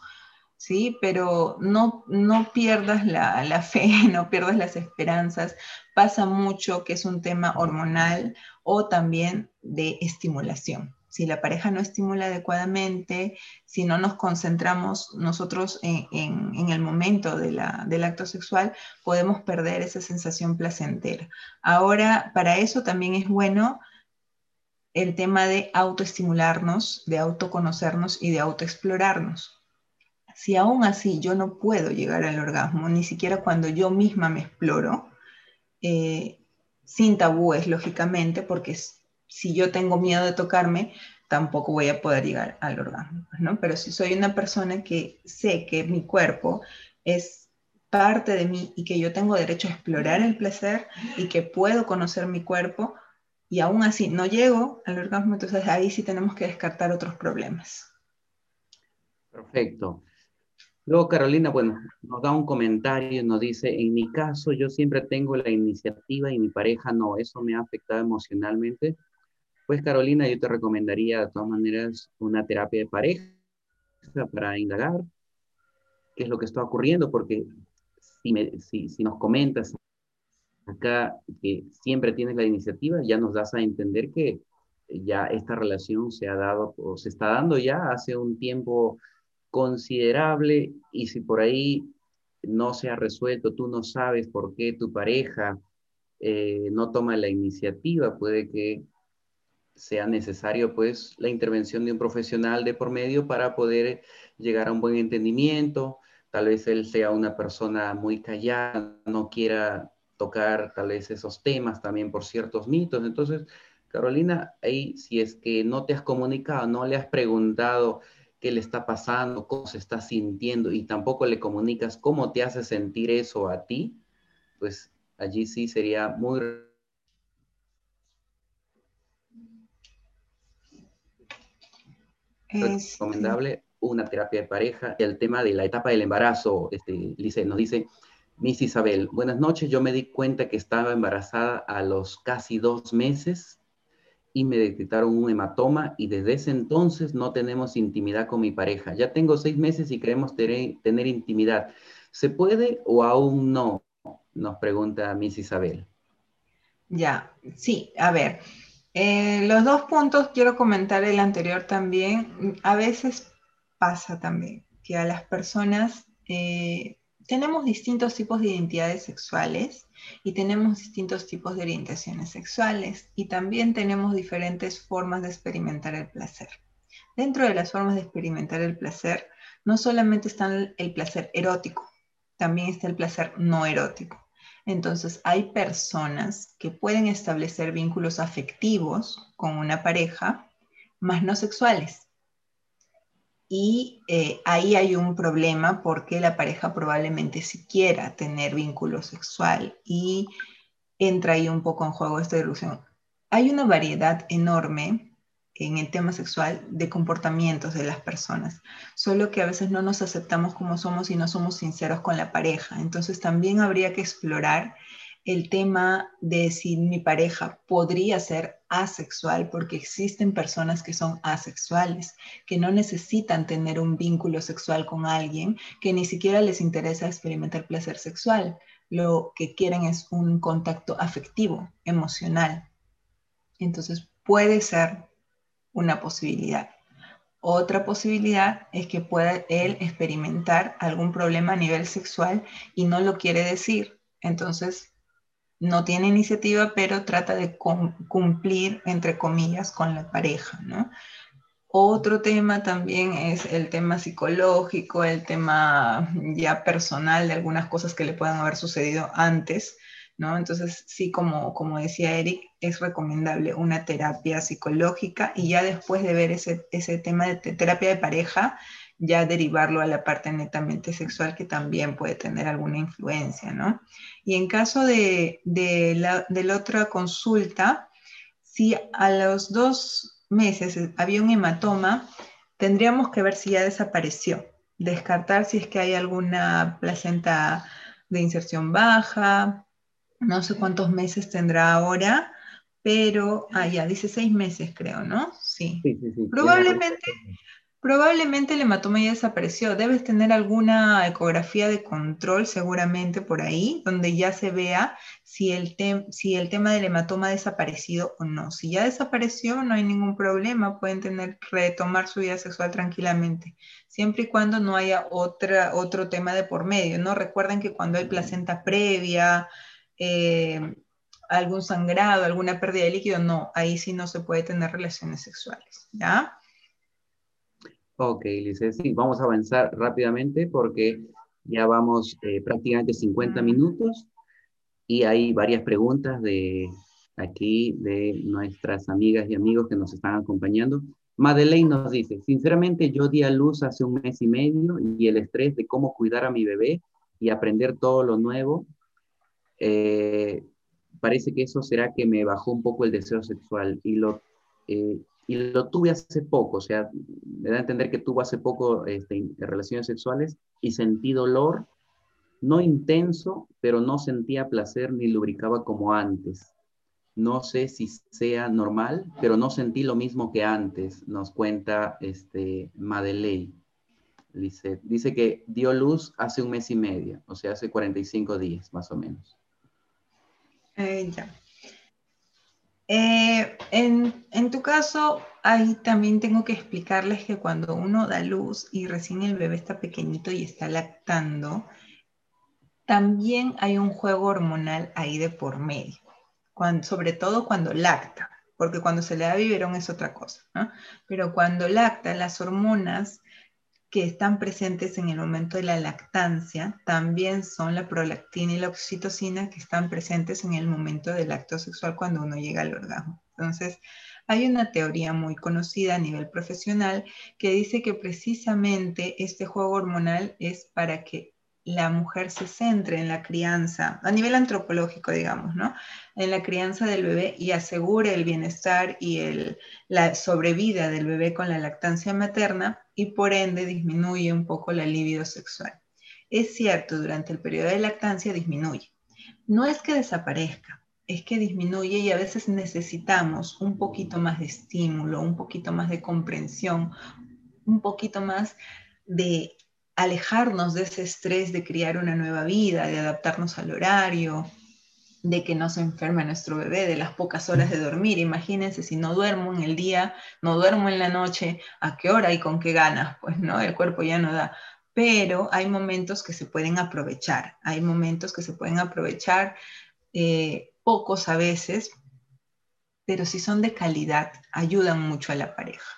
¿sí? Pero no, no pierdas la, la, fe, no pierdas las esperanzas. Pasa mucho que es un tema hormonal o también de estimulación. Si la pareja no estimula adecuadamente, si no nos concentramos nosotros en, el momento del acto sexual, podemos perder esa sensación placentera. Ahora, para eso también es bueno el tema de autoestimularnos, de autoconocernos y de autoexplorarnos si aún así yo no puedo llegar al orgasmo, ni siquiera cuando yo misma me exploro, eh, sin tabúes, lógicamente, porque si yo tengo miedo de tocarme, tampoco voy a poder llegar al orgasmo, ¿no? Pero si soy una persona que sé que mi cuerpo es parte de mí y que yo tengo derecho a explorar el placer y que puedo conocer mi cuerpo y aún así no llego al orgasmo, entonces ahí sí tenemos que descartar otros problemas. Perfecto. Luego Carolina, bueno, nos da un comentario, nos dice, en mi caso yo siempre tengo la iniciativa y mi pareja no, eso me ha afectado emocionalmente. Pues Carolina, yo te recomendaría de todas maneras una terapia de pareja para indagar qué es lo que está ocurriendo, porque si, si, nos comentas acá que siempre tienes la iniciativa, ya nos das a entender que ya esta relación se ha dado o se está dando ya hace un tiempo considerable y si por ahí no se ha resuelto, tú no sabes por qué tu pareja eh, no toma la iniciativa, puede que sea necesario pues la intervención de un profesional de por medio para poder llegar a un buen entendimiento. Tal vez él sea una persona muy callada, no quiera tocar tal vez esos temas también por ciertos mitos. Entonces, Carolina, ahí si es que no te has comunicado, no le has preguntado qué le está pasando, cómo se está sintiendo y tampoco le comunicas cómo te hace sentir eso a ti, pues allí sí sería muy recomendable una terapia de pareja. El tema de la etapa del embarazo, este, nos dice, Miss Isabel, buenas noches, yo me di cuenta que estaba embarazada a los casi dos meses y me detectaron un hematoma y desde ese entonces no tenemos intimidad con mi pareja. Ya tengo seis meses y queremos tener, intimidad. ¿Se puede o aún no? Nos pregunta Miss Isabel. Ya, sí, a ver, eh, los dos puntos quiero comentar el anterior también. A veces pasa también que a las personas eh, tenemos distintos tipos de identidades sexuales y tenemos distintos tipos de orientaciones sexuales y también tenemos diferentes formas de experimentar el placer. Dentro de las formas de experimentar el placer, no solamente está el placer erótico, también está el placer no erótico. Entonces, hay personas que pueden establecer vínculos afectivos con una pareja, más no sexuales. Y eh, ahí hay un problema porque la pareja probablemente si quiera tener vínculo sexual y entra ahí un poco en juego esta ilusión. Hay una variedad enorme en el tema sexual de comportamientos de las personas, solo que a veces no nos aceptamos como somos y no somos sinceros con la pareja. Entonces también habría que explorar el tema de si mi pareja podría ser asexual, porque existen personas que son asexuales, que no necesitan tener un vínculo sexual con alguien, que ni siquiera les interesa experimentar placer sexual. Lo que quieren es un contacto afectivo, emocional. Entonces puede ser una posibilidad. Otra posibilidad es que pueda él experimentar algún problema a nivel sexual y no lo quiere decir. Entonces, no tiene iniciativa, pero trata de cumplir, entre comillas, con la pareja, Otro tema también es el tema psicológico, el tema ya personal de algunas cosas que le puedan haber sucedido antes, entonces, sí, como, como decía Eric, es recomendable una terapia psicológica y ya después de ver ese, ese tema de terapia de pareja, ya derivarlo a la parte netamente sexual que también puede tener alguna influencia, ¿no? Y en caso de, de, la, de la otra consulta, si a los dos meses había un hematoma, tendríamos que ver si ya desapareció, descartar si es que hay alguna placenta de inserción baja, no sé cuántos meses tendrá ahora, pero, ah, ya, dice seis meses creo, ¿no? Sí. sí, sí, sí. Probablemente, probablemente el hematoma ya desapareció. Debes tener alguna ecografía de control seguramente por ahí, donde ya se vea si el, si el tema del hematoma ha desaparecido o no. Si ya desapareció, no hay ningún problema, pueden tener, retomar su vida sexual tranquilamente, siempre y cuando no haya otra, otro tema de por medio, ¿no? Recuerden que cuando hay placenta previa, eh, algún sangrado, alguna pérdida de líquido, no, ahí sí no se puede tener relaciones sexuales, ¿ya? Ok, Lice, sí, vamos a avanzar rápidamente porque ya vamos eh, prácticamente 50 minutos y hay varias preguntas de aquí de nuestras amigas y amigos que nos están acompañando. Madeleine nos dice, sinceramente yo di a luz hace un mes y medio y el estrés de cómo cuidar a mi bebé y aprender todo lo nuevo eh, parece que eso será que me bajó un poco el deseo sexual y lo, eh, y lo tuve hace poco, o sea, me da a entender que tuvo hace poco este, relaciones sexuales y sentí dolor, no intenso, pero no sentía placer ni lubricaba como antes. No sé si sea normal, pero no sentí lo mismo que antes, nos cuenta este, Madeleine. Dice, dice que dio luz hace un mes y medio, o sea, hace 45 días más o menos. Eh, ya. Eh, en, en, tu caso, ahí también tengo que explicarles que cuando uno da luz y recién el bebé está pequeñito y está lactando, también hay un juego hormonal ahí de por medio, cuando, sobre todo cuando lacta, porque cuando se le da biberón es otra cosa, ¿no? Pero cuando lacta, las hormonas que están presentes en el momento de la lactancia también son la prolactina y la oxitocina que están presentes en el momento del acto sexual cuando uno llega al orgasmo. Entonces, hay una teoría muy conocida a nivel profesional que dice que precisamente este juego hormonal es para que la mujer se centre en la crianza, a nivel antropológico, digamos, ¿no? En la crianza del bebé y asegure el bienestar y el, la sobrevida del bebé con la lactancia materna y por ende disminuye un poco la libido sexual. Es cierto, durante el periodo de lactancia disminuye. No es que desaparezca, es que disminuye y a veces necesitamos un poquito más de estímulo, un poquito más de comprensión, un poquito más de alejarnos de ese estrés de criar una nueva vida, de adaptarnos al horario, de que no se enferme nuestro bebé, de las pocas horas de dormir. Imagínense si no duermo en el día, no duermo en la noche, ¿a qué hora y con qué ganas? Pues no, el cuerpo ya no da. Pero hay momentos que se pueden aprovechar, hay momentos que se pueden aprovechar, eh, pocos a veces, pero si son de calidad, ayudan mucho a la pareja.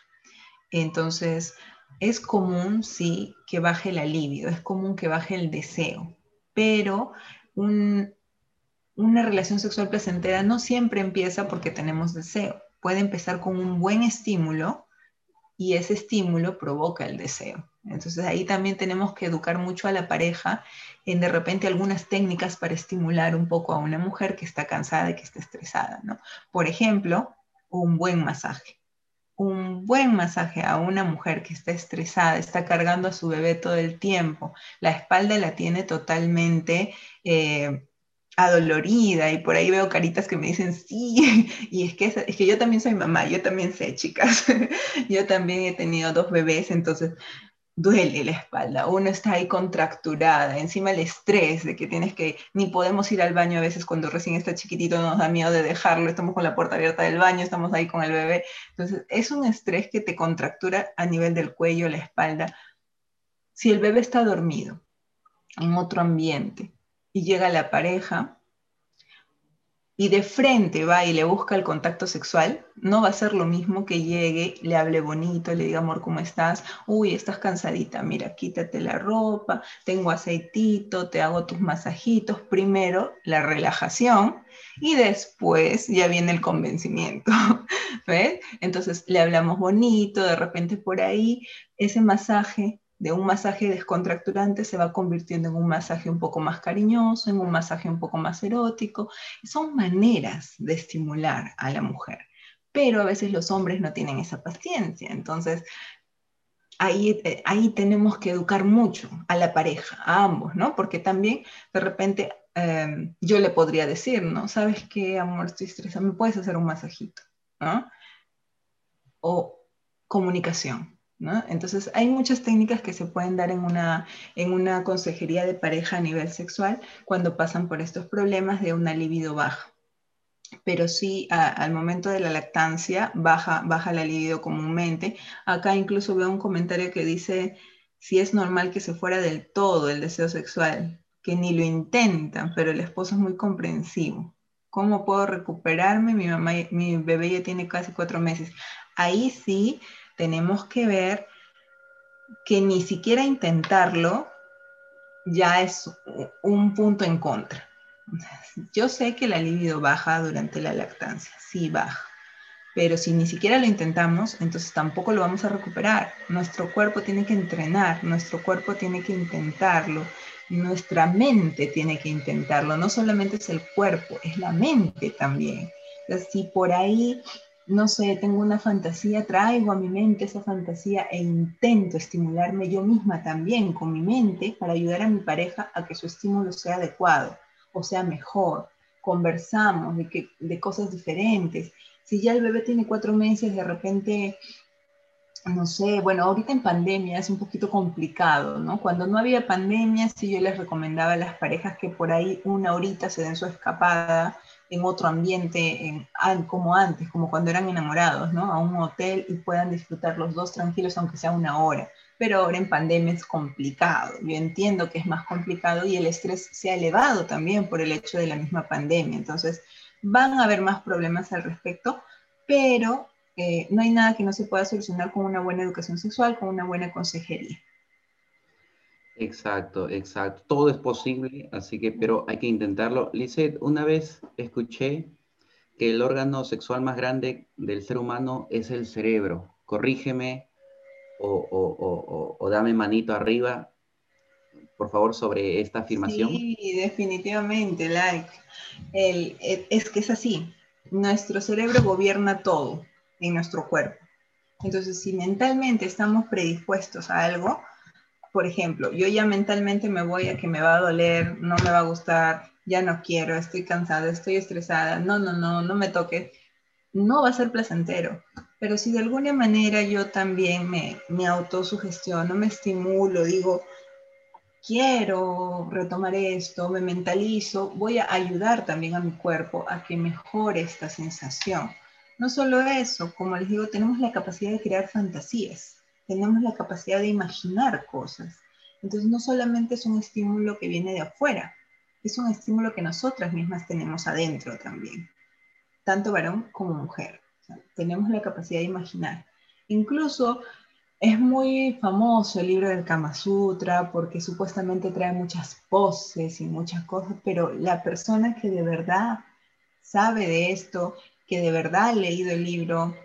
Entonces, es común, sí, que baje el alivio, es común que baje el deseo, pero una relación sexual placentera no siempre empieza porque tenemos deseo. Puede empezar con un buen estímulo y ese estímulo provoca el deseo. Entonces ahí también tenemos que educar mucho a la pareja en de repente algunas técnicas para estimular un poco a una mujer que está cansada y que está estresada, ¿no? Por ejemplo, un buen masaje un buen masaje a una mujer que está estresada, está cargando a su bebé todo el tiempo, la espalda la tiene totalmente eh, adolorida y por ahí veo caritas que me dicen sí, y es que, es que yo también soy mamá, yo también sé, chicas, yo también he tenido dos bebés, entonces duele la espalda, uno está ahí contracturada, encima el estrés de que tienes que, ni podemos ir al baño a veces cuando recién está chiquitito, nos da miedo de dejarlo, estamos con la puerta abierta del baño, estamos ahí con el bebé, entonces es un estrés que te contractura a nivel del cuello, la espalda. Si el bebé está dormido en otro ambiente y llega la pareja, y de frente va y le busca el contacto sexual, no va a ser lo mismo que llegue, le hable bonito, le diga, amor, ¿cómo estás? Uy, estás cansadita, mira, quítate la ropa, tengo aceitito, te hago tus masajitos. Primero la relajación y después ya viene el convencimiento, ¿ves? Entonces le hablamos bonito, de repente por ahí ese masaje de un masaje descontracturante se va convirtiendo en un masaje un poco más cariñoso, en un masaje un poco más erótico. Son maneras de estimular a la mujer, pero a veces los hombres no tienen esa paciencia. Entonces, ahí, eh, ahí tenemos que educar mucho a la pareja, a ambos, ¿no? Porque también de repente em, yo le podría decir, ¿no? ¿Sabes qué, amor? Estoy estresada, ¿me puedes hacer un masajito? O comunicación entonces, hay muchas técnicas que se pueden dar en una, en una consejería de pareja a nivel sexual cuando pasan por estos problemas de una libido baja. Pero sí, al momento de la lactancia, baja, baja la libido comúnmente. Acá incluso veo un comentario que dice si es normal que se fuera del todo el deseo sexual, que ni lo intentan, pero el esposo es muy comprensivo. ¿Cómo puedo recuperarme? Mi, mi bebé ya tiene casi cuatro meses. Ahí sí tenemos que ver que ni siquiera intentarlo ya es un punto en contra. Yo sé que la libido baja durante la lactancia, sí baja, pero si ni siquiera lo intentamos, entonces tampoco lo vamos a recuperar. Nuestro cuerpo tiene que entrenar, nuestro cuerpo tiene que intentarlo, nuestra mente tiene que intentarlo. No solamente es el cuerpo, es la mente también. si por ahí no sé, tengo una fantasía, traigo a mi mente esa fantasía e intento estimularme yo misma también con mi mente para ayudar a mi pareja a que su estímulo sea adecuado o sea mejor. Conversamos de, que, de cosas diferentes. Si ya el bebé tiene cuatro meses, de repente no sé, bueno, ahorita en pandemia es un poquito complicado, ¿no? Cuando no había pandemia, sí yo les recomendaba a las parejas que por ahí una horita se den su escapada en otro ambiente, en, como antes, como cuando eran enamorados. A un hotel y puedan disfrutar los dos tranquilos, aunque sea una hora. Pero ahora en pandemia es complicado. Yo entiendo que es más complicado y el estrés se ha elevado también por el hecho de la misma pandemia. Entonces, van a haber más problemas al respecto, pero eh, no hay nada que no se pueda solucionar con una buena educación sexual, con una buena consejería. Exacto, exacto. Todo es posible, así que, pero hay que intentarlo. Lizeth, una vez escuché que el órgano sexual más grande del ser humano es el cerebro. Corrígeme o, dame manito arriba, por favor, sobre esta afirmación. Sí, definitivamente, like. es que es así. Nuestro cerebro gobierna todo en nuestro cuerpo. Entonces, si mentalmente estamos predispuestos a algo, por ejemplo, yo ya mentalmente me voy a que me va a doler, no me va a gustar, ya no quiero, estoy cansada, estoy estresada, no, no, no, no me toque, no va a ser placentero. Pero si de alguna manera yo también me, me autosugestiono, me estimulo, digo, quiero retomar esto, me mentalizo, voy a ayudar también a mi cuerpo a que mejore esta sensación. No solo eso, como les digo, tenemos la capacidad de crear fantasías tenemos la capacidad de imaginar cosas. Entonces no solamente es un estímulo que viene de afuera, es un estímulo que nosotras mismas tenemos adentro también, tanto varón como mujer. tenemos la capacidad de imaginar. Incluso es muy famoso el libro del Kama Sutra porque supuestamente trae muchas poses y muchas cosas, pero la persona que de verdad sabe de esto, que de verdad ha leído el libro,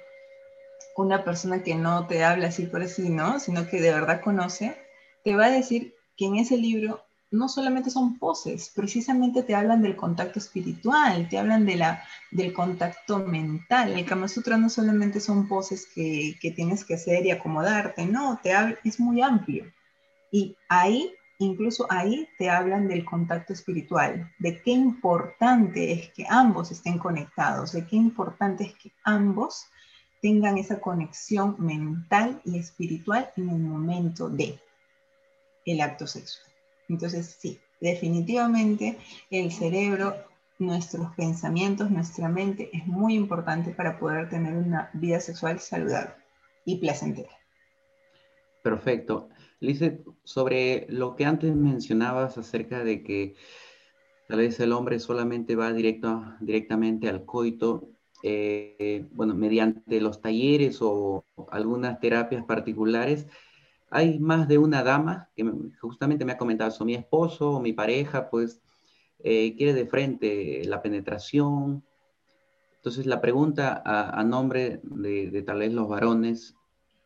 una persona que no te habla así por así, ¿no? Sino que de verdad conoce, te va a decir que en ese libro no solamente son poses, precisamente te hablan del contacto espiritual, te hablan de la, del contacto mental. El Kama Sutra no solamente son poses que, que tienes que hacer y acomodarte, no, te es muy amplio. Y ahí, incluso ahí, te hablan del contacto espiritual, de qué importante es que ambos estén conectados, de qué importante es que ambos tengan esa conexión mental y espiritual en el momento de el acto sexual. Entonces, sí, definitivamente el cerebro, nuestros pensamientos, nuestra mente es muy importante para poder tener una vida sexual saludable y placentera. Perfecto. Lice, sobre lo que antes mencionabas acerca de que tal vez el hombre solamente va directo, directamente al coito, eh, bueno, mediante los talleres o algunas terapias particulares, hay más de una dama que justamente me ha comentado eso, mi esposo o mi pareja, pues eh, quiere de frente la penetración. Entonces la pregunta a, nombre de, tal vez los varones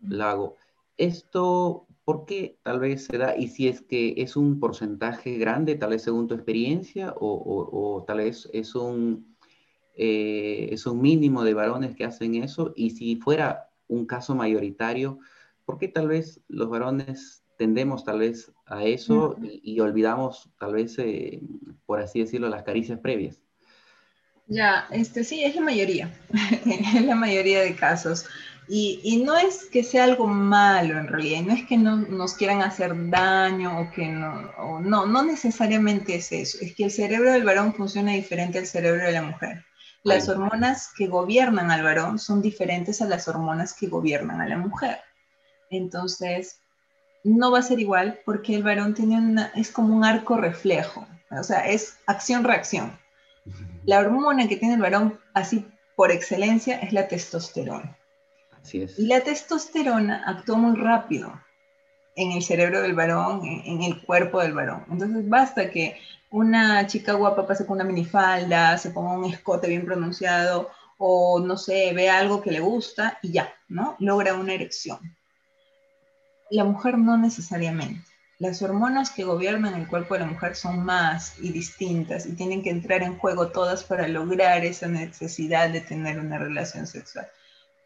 la hago, ¿esto por qué tal vez se da? Y si es que es un porcentaje grande, tal vez según tu experiencia, o tal vez es un eh, es un mínimo de varones que hacen eso y si fuera un caso mayoritario, ¿por qué tal vez los varones tendemos tal vez a eso y, olvidamos tal vez, eh, por así decirlo, las caricias previas? Ya, este sí, es la mayoría, es la mayoría de casos. Y, y, no es que sea algo malo en realidad, no es que no, nos quieran hacer daño o que no, o no, no necesariamente es eso, es que el cerebro del varón funciona diferente al cerebro de la mujer. Las hormonas que gobiernan al varón son diferentes a las hormonas que gobiernan a la mujer. Entonces, no va a ser igual porque el varón tiene una, es como un arco reflejo, o sea, es acción-reacción. La hormona que tiene el varón, así por excelencia, es la testosterona. Así es. Y la testosterona actúa muy rápido en el cerebro del varón, en el cuerpo del varón. Entonces, basta que una chica guapa pase con una minifalda, se ponga un escote bien pronunciado o no sé, ve algo que le gusta y ya, ¿no? Logra una erección. La mujer no necesariamente. Las hormonas que gobiernan el cuerpo de la mujer son más y distintas y tienen que entrar en juego todas para lograr esa necesidad de tener una relación sexual.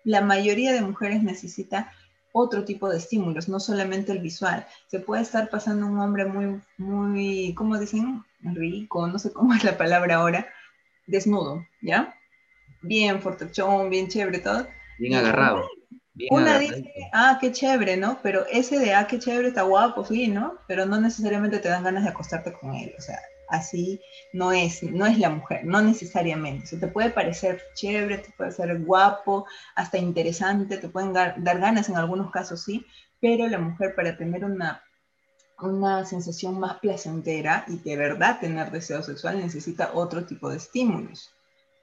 La mayoría de mujeres necesita otro tipo de estímulos, no solamente el visual. Se puede estar pasando un hombre muy, muy, ¿cómo dicen? rico, no sé cómo es la palabra ahora, desnudo, ¿ya? Bien fortachón, bien chévere, todo. Bien agarrado. una dice, ah, qué chévere, ¿no? Pero ese de, ah, qué chévere, está guapo, sí, ¿no? Pero no necesariamente te dan ganas de acostarte con él, o sea, así no es, no es la mujer, no necesariamente. O te puede parecer chévere, te puede ser guapo, hasta interesante, te pueden dar, dar ganas en algunos casos, sí, pero la mujer para tener una una sensación más placentera y de verdad tener deseo sexual necesita otro tipo de estímulos.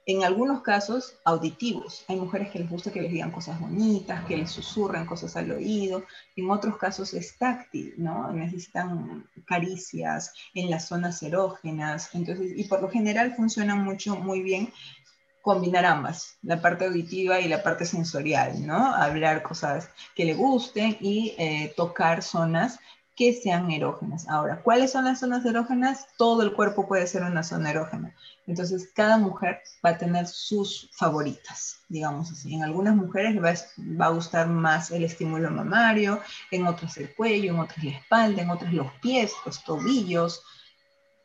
En algunos casos, auditivos. Hay mujeres que les gusta que les digan cosas bonitas, que les susurran cosas al oído. En otros casos es táctil, ¿no? Necesitan caricias en las zonas erógenas. Entonces, y por lo general funciona mucho, muy bien combinar ambas, la parte auditiva y la parte sensorial, ¿no? Hablar cosas que le gusten y eh, tocar zonas que sean erógenas. Ahora, ¿cuáles son las zonas erógenas? Todo el cuerpo puede ser una zona erógena. Entonces, cada mujer va a tener sus favoritas, digamos así. En algunas mujeres va, va a gustar más el estímulo mamario, en otras el cuello, en otras la espalda, en otras los pies, los tobillos,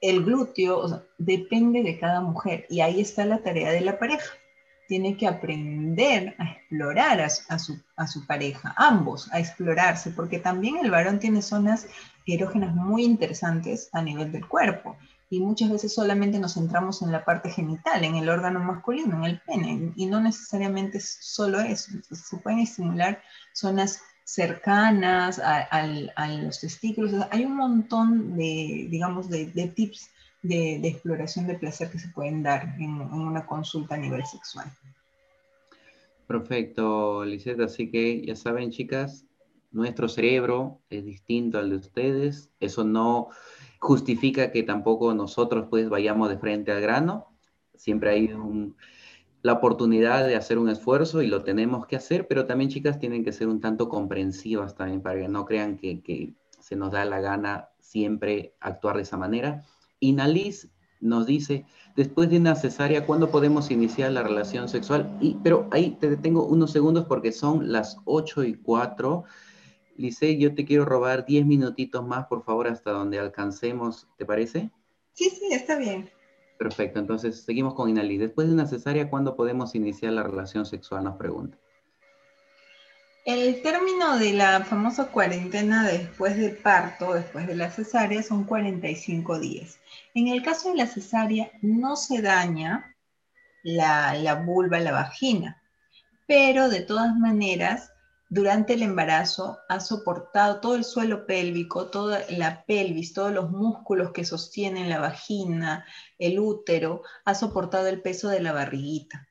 el glúteo, depende de cada mujer. Y ahí está la tarea de la pareja tiene que aprender a explorar a, su, pareja, ambos a explorarse, porque también el varón tiene zonas erógenas muy interesantes a nivel del cuerpo. Y muchas veces solamente nos centramos en la parte genital, en el órgano masculino, en el pene, y no necesariamente es solo eso. se pueden estimular zonas cercanas a, los testículos. hay un montón de, digamos, de tips de, exploración de placer que se pueden dar en, una consulta a nivel sexual. Perfecto, Lisette. Así que ya saben, chicas, nuestro cerebro es distinto al de ustedes. Eso no justifica que tampoco nosotros pues vayamos de frente al grano. Siempre hay la oportunidad de hacer un esfuerzo y lo tenemos que hacer, pero también chicas tienen que ser un tanto comprensivas también para que no crean que se nos da la gana siempre actuar de esa manera. Inalis nos dice, después de una cesárea, ¿cuándo podemos iniciar la relación sexual? Y, pero ahí te detengo unos segundos porque son las 8 y 4. Lice, yo te quiero robar 10 minutitos más, por favor, hasta donde alcancemos, ¿te parece? Sí, sí, está bien. Perfecto, entonces seguimos con Inalis. Después de una cesárea, ¿cuándo podemos iniciar la relación sexual? Nos pregunta. El término de la famosa cuarentena después del parto, después de la cesárea, son 45 días. En el caso de la cesárea, no se daña la, vulva, la vagina, pero de todas maneras, durante el embarazo ha soportado todo el suelo pélvico, toda la pelvis, todos los músculos que sostienen la vagina, el útero, ha soportado el peso de la barriguita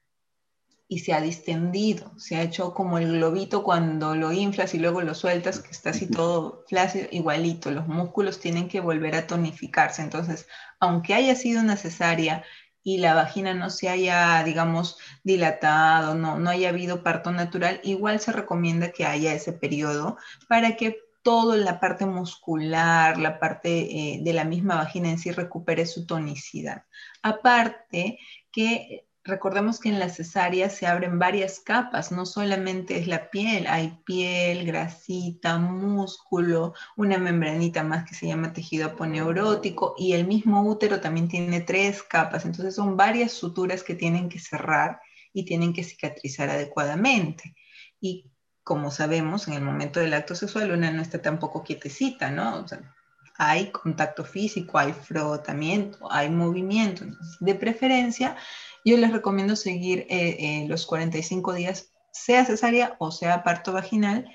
y se ha distendido, se ha hecho como el globito cuando lo inflas y luego lo sueltas, que está así todo flácido, igualito, los músculos tienen que volver a tonificarse. Entonces, aunque haya sido necesaria y la vagina no se haya, digamos, dilatado, no, no haya habido parto natural, igual se recomienda que haya ese periodo para que toda la parte muscular, la parte eh, de la misma vagina en sí recupere su tonicidad. Aparte que recordemos que en la cesárea se abren varias capas, no solamente es la piel, hay piel, grasita, músculo, una membranita más que se llama tejido aponeurótico y el mismo útero también tiene tres capas, entonces son varias suturas que tienen que cerrar y tienen que cicatrizar adecuadamente. Y como sabemos, en el momento del acto sexual una no está tampoco quietecita, ¿no? hay contacto físico, hay frotamiento, hay movimiento. de preferencia, yo les recomiendo seguir eh, eh, los 45 días, sea cesárea o sea parto vaginal,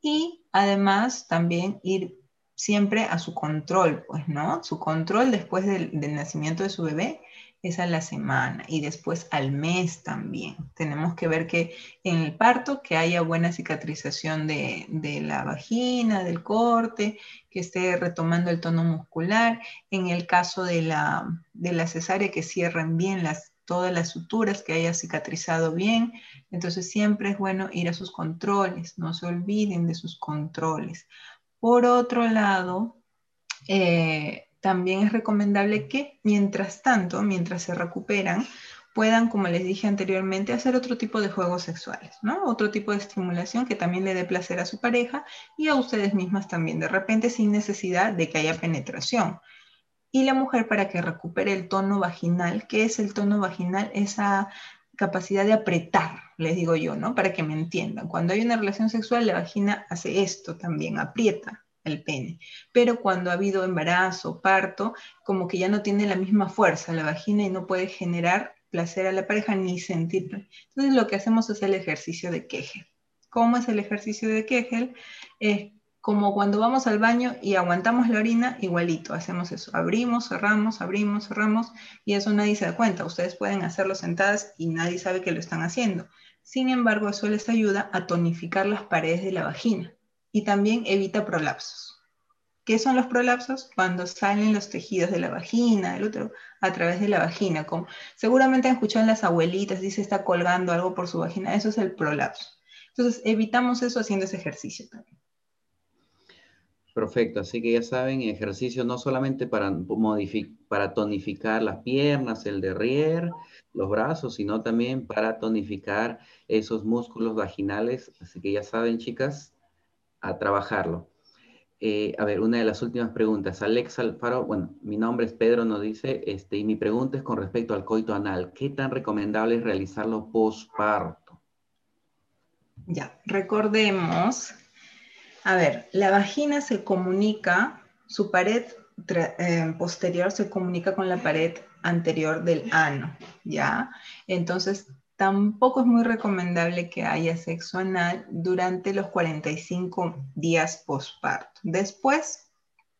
y además también ir siempre a su control, pues, ¿no? Su control después del, nacimiento de su bebé es a la semana y después al mes también. Tenemos que ver que en el parto que haya buena cicatrización de, de, la vagina, del corte, que esté retomando el tono muscular. En el caso de la, de la cesárea, que cierren bien las, todas las suturas, que haya cicatrizado bien. Entonces siempre es bueno ir a sus controles, no se olviden de sus controles. Por otro lado, eh, también es recomendable que mientras tanto, mientras se recuperan, puedan, como les dije anteriormente, hacer otro tipo de juegos sexuales, ¿no? Otro tipo de estimulación que también le dé placer a su pareja y a ustedes mismas también, de repente sin necesidad de que haya penetración y la mujer para que recupere el tono vaginal. ¿Qué es el tono vaginal? Esa capacidad de apretar, les digo yo, ¿no? Para que me entiendan. Cuando hay una relación sexual, la vagina hace esto también, aprieta el pene. Pero cuando ha habido embarazo, parto, como que ya no tiene la misma fuerza la vagina y no puede generar placer a la pareja ni sentir. Entonces lo que hacemos es el ejercicio de Kegel. ¿Cómo es el ejercicio de Kegel? Es como cuando vamos al baño y aguantamos la orina, igualito, hacemos eso. Abrimos, cerramos, abrimos, cerramos, y eso nadie se da cuenta. Ustedes pueden hacerlo sentadas y nadie sabe que lo están haciendo. Sin embargo, eso les ayuda a tonificar las paredes de la vagina y también evita prolapsos. ¿Qué son los prolapsos? Cuando salen los tejidos de la vagina, del útero, a través de la vagina. Seguramente han escuchado en las abuelitas, dice está colgando algo por su vagina, eso es el prolapso. Entonces, evitamos eso haciendo ese ejercicio también. Perfecto, así que ya saben, ejercicio no solamente para, para tonificar las piernas, el derrier, los brazos, sino también para tonificar esos músculos vaginales. Así que ya saben, chicas, a trabajarlo. Eh, a ver, una de las últimas preguntas. Alex Alfaro, bueno, mi nombre es Pedro, nos dice, este, y mi pregunta es con respecto al coito anal. ¿Qué tan recomendable es realizarlo postparto? Ya, recordemos a ver, la vagina se comunica, su pared eh, posterior se comunica con la pared anterior del ano, ¿ya? Entonces, tampoco es muy recomendable que haya sexo anal durante los 45 días postparto. Después,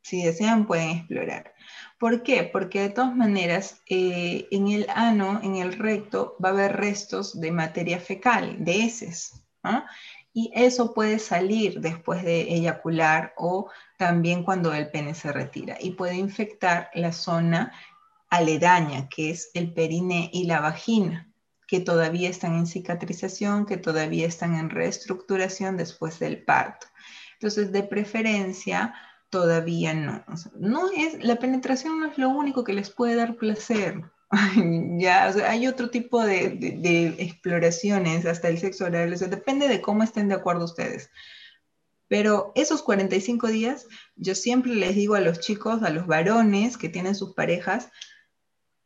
si desean, pueden explorar. ¿Por qué? Porque de todas maneras, eh, en el ano, en el recto, va a haber restos de materia fecal, de heces. ¿ah? Y eso puede salir después de eyacular o también cuando el pene se retira y puede infectar la zona aledaña, que es el perine y la vagina, que todavía están en cicatrización, que todavía están en reestructuración después del parto. Entonces, de preferencia, todavía no. no es, la penetración no es lo único que les puede dar placer. ya, hay otro tipo de, exploraciones, hasta el sexo oral, depende de cómo estén de acuerdo ustedes. Pero esos 45 días, yo siempre les digo a los chicos, a los varones que tienen sus parejas,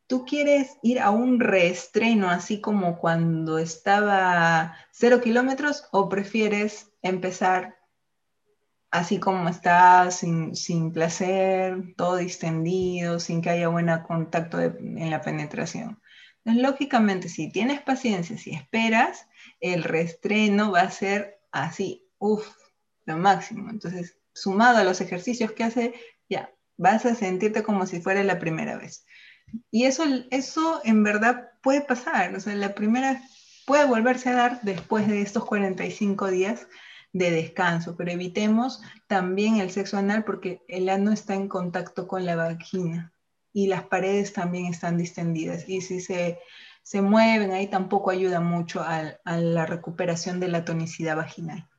¿tú quieres ir a un reestreno así como cuando estaba cero kilómetros o prefieres empezar así como está, sin, placer, todo distendido, sin que haya buen contacto en la penetración. Entonces, lógicamente, si tienes paciencia, si esperas, el reestreno va a ser así, uff, lo máximo. Entonces, sumado a los ejercicios que hace, ya, vas a sentirte como si fuera la primera vez. Y eso, eso en verdad puede pasar, o sea, la primera puede volverse a dar después de estos 45 días, de descanso, pero evitemos también el sexo anal porque el ano está en contacto con la vagina y las paredes también están distendidas y si se, se mueven ahí tampoco ayuda mucho a, la recuperación de la tonicidad vaginal.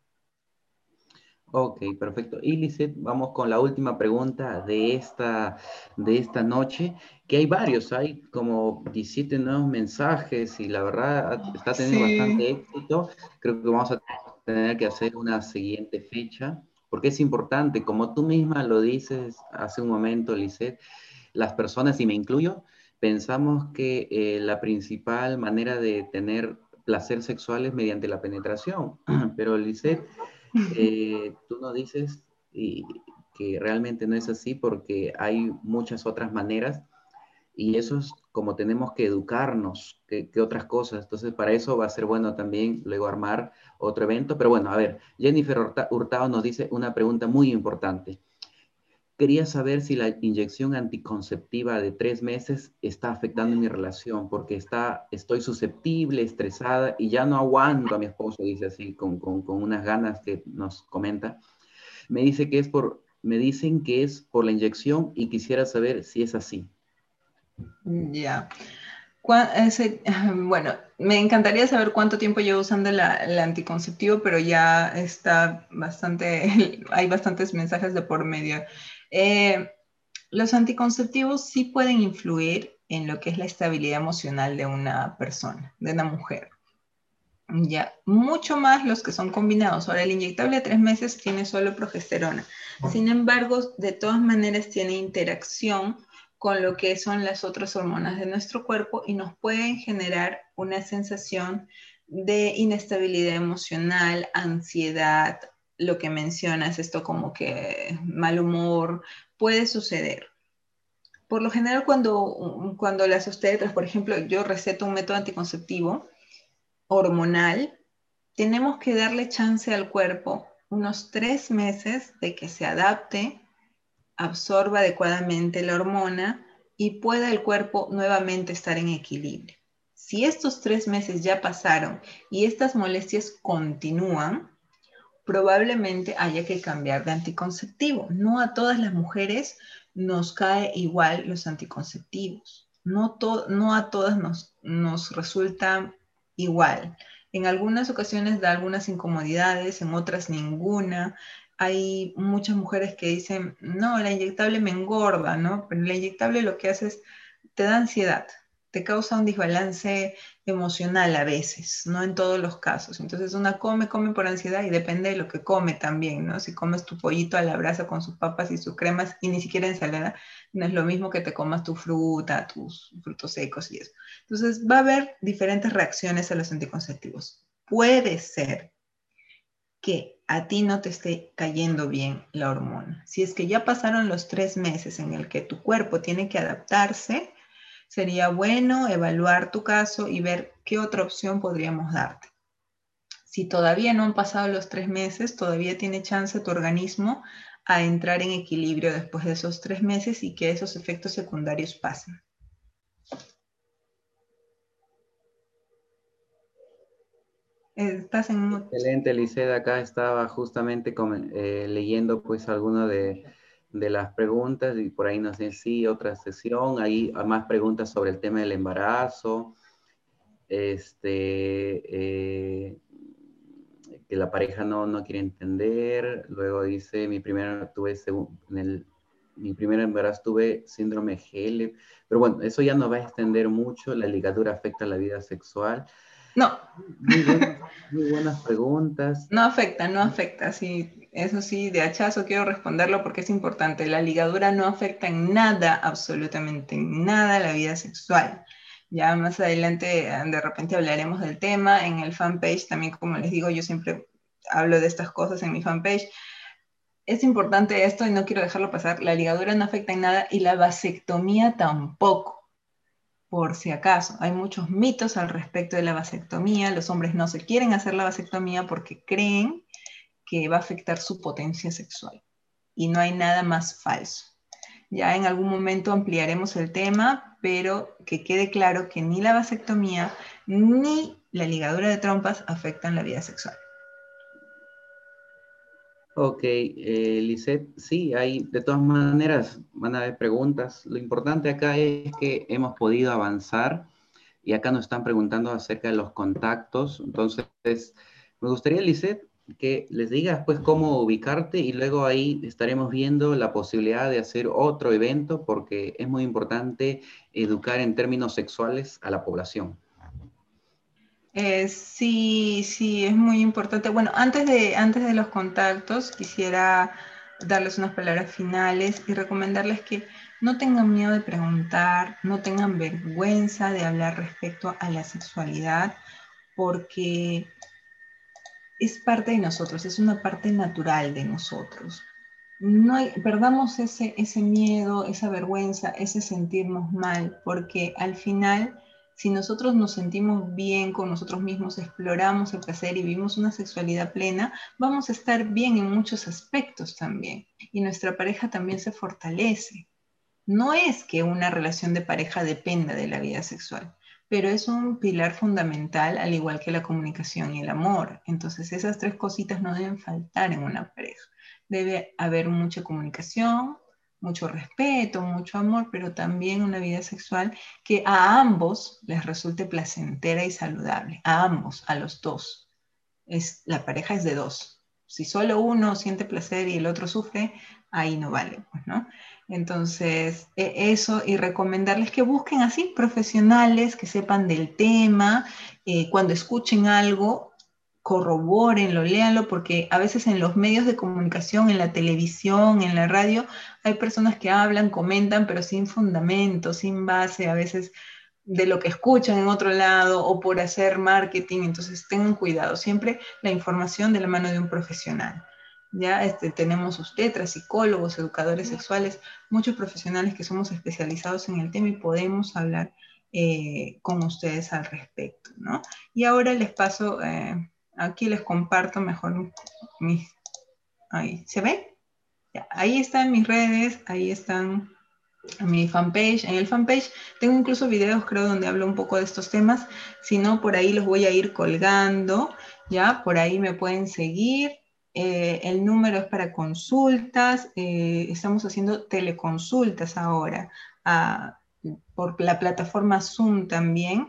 Ok, perfecto. Y Lizeth, vamos con la última pregunta de esta, de esta noche, que hay varios, hay como 17 nuevos mensajes y la verdad está teniendo bastante éxito. Creo que vamos a tener que hacer una siguiente fecha, porque es importante, como tú misma lo dices hace un momento, Lisette, las personas, y me incluyo, pensamos que eh, la principal manera de tener placer sexual es mediante la penetración, pero Lisette, eh, tú nos dices que realmente no es así porque hay muchas otras maneras y eso es como tenemos que educarnos que, otras cosas. Entonces, para eso va a ser bueno también luego armar otro evento. Pero bueno, a ver, Jennifer Hurtado nos dice una pregunta muy importante. Quería saber si la inyección anticonceptiva de tres meses está afectando mi relación, porque está, estoy susceptible, estresada y ya no aguanto a mi esposo, dice así, con, con, con unas ganas que nos comenta. Me dice que es por, me dicen que es por la inyección y quisiera saber si es así. Ya. Bueno, me encantaría saber cuánto tiempo llevo usando el anticonceptivo, pero ya está bastante, hay bastantes mensajes de por medio. Eh, los anticonceptivos sí pueden influir en lo que es la estabilidad emocional de una persona, de una mujer. Ya, mucho más los que son combinados. Ahora, el inyectable de tres meses tiene solo progesterona. Sin embargo, de todas maneras tiene interacción con lo que son las otras hormonas de nuestro cuerpo y nos pueden generar una sensación de inestabilidad emocional, ansiedad, lo que mencionas, esto como que mal humor, puede suceder. Por lo general, cuando, cuando las ustedes, por ejemplo, yo receto un método anticonceptivo hormonal, tenemos que darle chance al cuerpo unos tres meses de que se adapte, absorba adecuadamente la hormona y pueda el cuerpo nuevamente estar en equilibrio. Si estos tres meses ya pasaron y estas molestias continúan, probablemente haya que cambiar de anticonceptivo. No a todas las mujeres nos cae igual los anticonceptivos. No, a todas nos, nos resulta igual. En algunas ocasiones da algunas incomodidades, en otras ninguna. Hay muchas mujeres que dicen, no, la inyectable me engorda, ¿no? Pero la inyectable lo que hace es, te da ansiedad, te causa un desbalance emocional a veces, no en todos los casos. Entonces una come, come por ansiedad y depende de lo que come también, ¿no? Si comes tu pollito a la brasa con sus papas y sus cremas y ni siquiera ensalada, no es lo mismo que te comas tu fruta, tus frutos secos y eso. Entonces va a haber diferentes reacciones a los anticonceptivos. Puede ser que a ti no te esté cayendo bien la hormona. Si es que ya pasaron los tres meses en el que tu cuerpo tiene que adaptarse, sería bueno evaluar tu caso y ver qué otra opción podríamos darte. Si todavía no han pasado los tres meses, todavía tiene chance tu organismo a entrar en equilibrio después de esos tres meses y que esos efectos secundarios pasen. Estás en... Excelente, Liceda. Acá estaba justamente eh, leyendo pues alguno de, las preguntas y por ahí no sé si otra sesión, hay más preguntas sobre el tema del embarazo, este, eh, que la pareja no, no quiere entender, luego dice, mi tuve, mi primer embarazo tuve síndrome GL, pero bueno, eso ya no va a extender mucho, la ligadura afecta la vida sexual. No. Muy buenas, preguntas. No afecta, no afecta. Sí, eso sí, de hachazo quiero responderlo porque es importante. La ligadura no afecta en nada, absolutamente en nada la vida sexual. Ya más adelante, de repente hablaremos del tema. En el fanpage también, como les digo, yo siempre hablo de estas cosas en mi fanpage. Es importante esto y no quiero dejarlo pasar. La ligadura no afecta en nada y la vasectomía tampoco por si acaso. Hay muchos mitos al respecto de la vasectomía. Los hombres no se quieren hacer la vasectomía porque creen que va a afectar su potencia sexual. Y no hay nada más falso. Ya en algún momento ampliaremos el tema, pero que quede claro que ni la vasectomía ni la ligadura de trompas afectan la vida sexual. Ok, eh, Lisette, sí, hay, de todas maneras van a haber preguntas. Lo importante acá es que hemos podido avanzar y acá nos están preguntando acerca de los contactos. Entonces, me gustaría, Lisette, que les digas pues cómo ubicarte y luego ahí estaremos viendo la posibilidad de hacer otro evento porque es muy importante educar en términos sexuales a la población. Eh, sí, sí, es muy importante. Bueno, antes de, antes de los contactos, quisiera darles unas palabras finales y recomendarles que no tengan miedo de preguntar, no tengan vergüenza de hablar respecto a la sexualidad, porque es parte de nosotros, es una parte natural de nosotros. No perdamos ese, ese miedo, esa vergüenza, ese sentirnos mal, porque al final si nosotros nos sentimos bien con nosotros mismos, exploramos el placer y vivimos una sexualidad plena, vamos a estar bien en muchos aspectos también. Y nuestra pareja también se fortalece. No es que una relación de pareja dependa de la vida sexual, pero es un pilar fundamental, al igual que la comunicación y el amor. Entonces esas tres cositas no deben faltar en una pareja. Debe haber mucha comunicación, mucho respeto, mucho amor, pero también una vida sexual que a ambos les resulte placentera y saludable, a ambos, a los dos. Es, la pareja es de dos. Si solo uno siente placer y el otro sufre, ahí no vale, pues, ¿no? Entonces, e, eso y recomendarles que busquen así profesionales que sepan del tema, eh, cuando escuchen algo, corroborenlo, léanlo, porque a veces en los medios de comunicación, en la televisión, en la radio, hay personas que hablan, comentan, pero sin fundamento, sin base, a veces de lo que escuchan en otro lado o por hacer marketing. Entonces tengan cuidado, siempre la información de la mano de un profesional. Ya este, tenemos usted, psicólogos, educadores sexuales, muchos profesionales que somos especializados en el tema y podemos hablar eh, con ustedes al respecto. ¿no? Y ahora les paso... Eh, Aquí les comparto mejor mis... Ahí, ¿se ve? ahí están mis redes, ahí están mi fanpage. En el fanpage tengo incluso videos, creo, donde hablo un poco de estos temas. Si no, por ahí los voy a ir colgando, ¿ya? Por ahí me pueden seguir. Eh, el número es para consultas. Eh, estamos haciendo teleconsultas ahora ah, por la plataforma Zoom también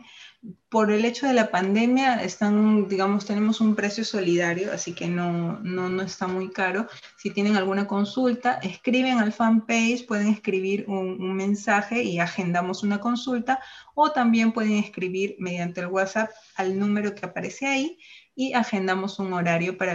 por el hecho de la pandemia, están, digamos, tenemos un precio solidario, así que no, no, no, está muy caro. Si tienen alguna consulta, escriben al fanpage, pueden escribir un, un, mensaje y agendamos una consulta, o también pueden escribir mediante el WhatsApp al número que aparece ahí y agendamos un horario para la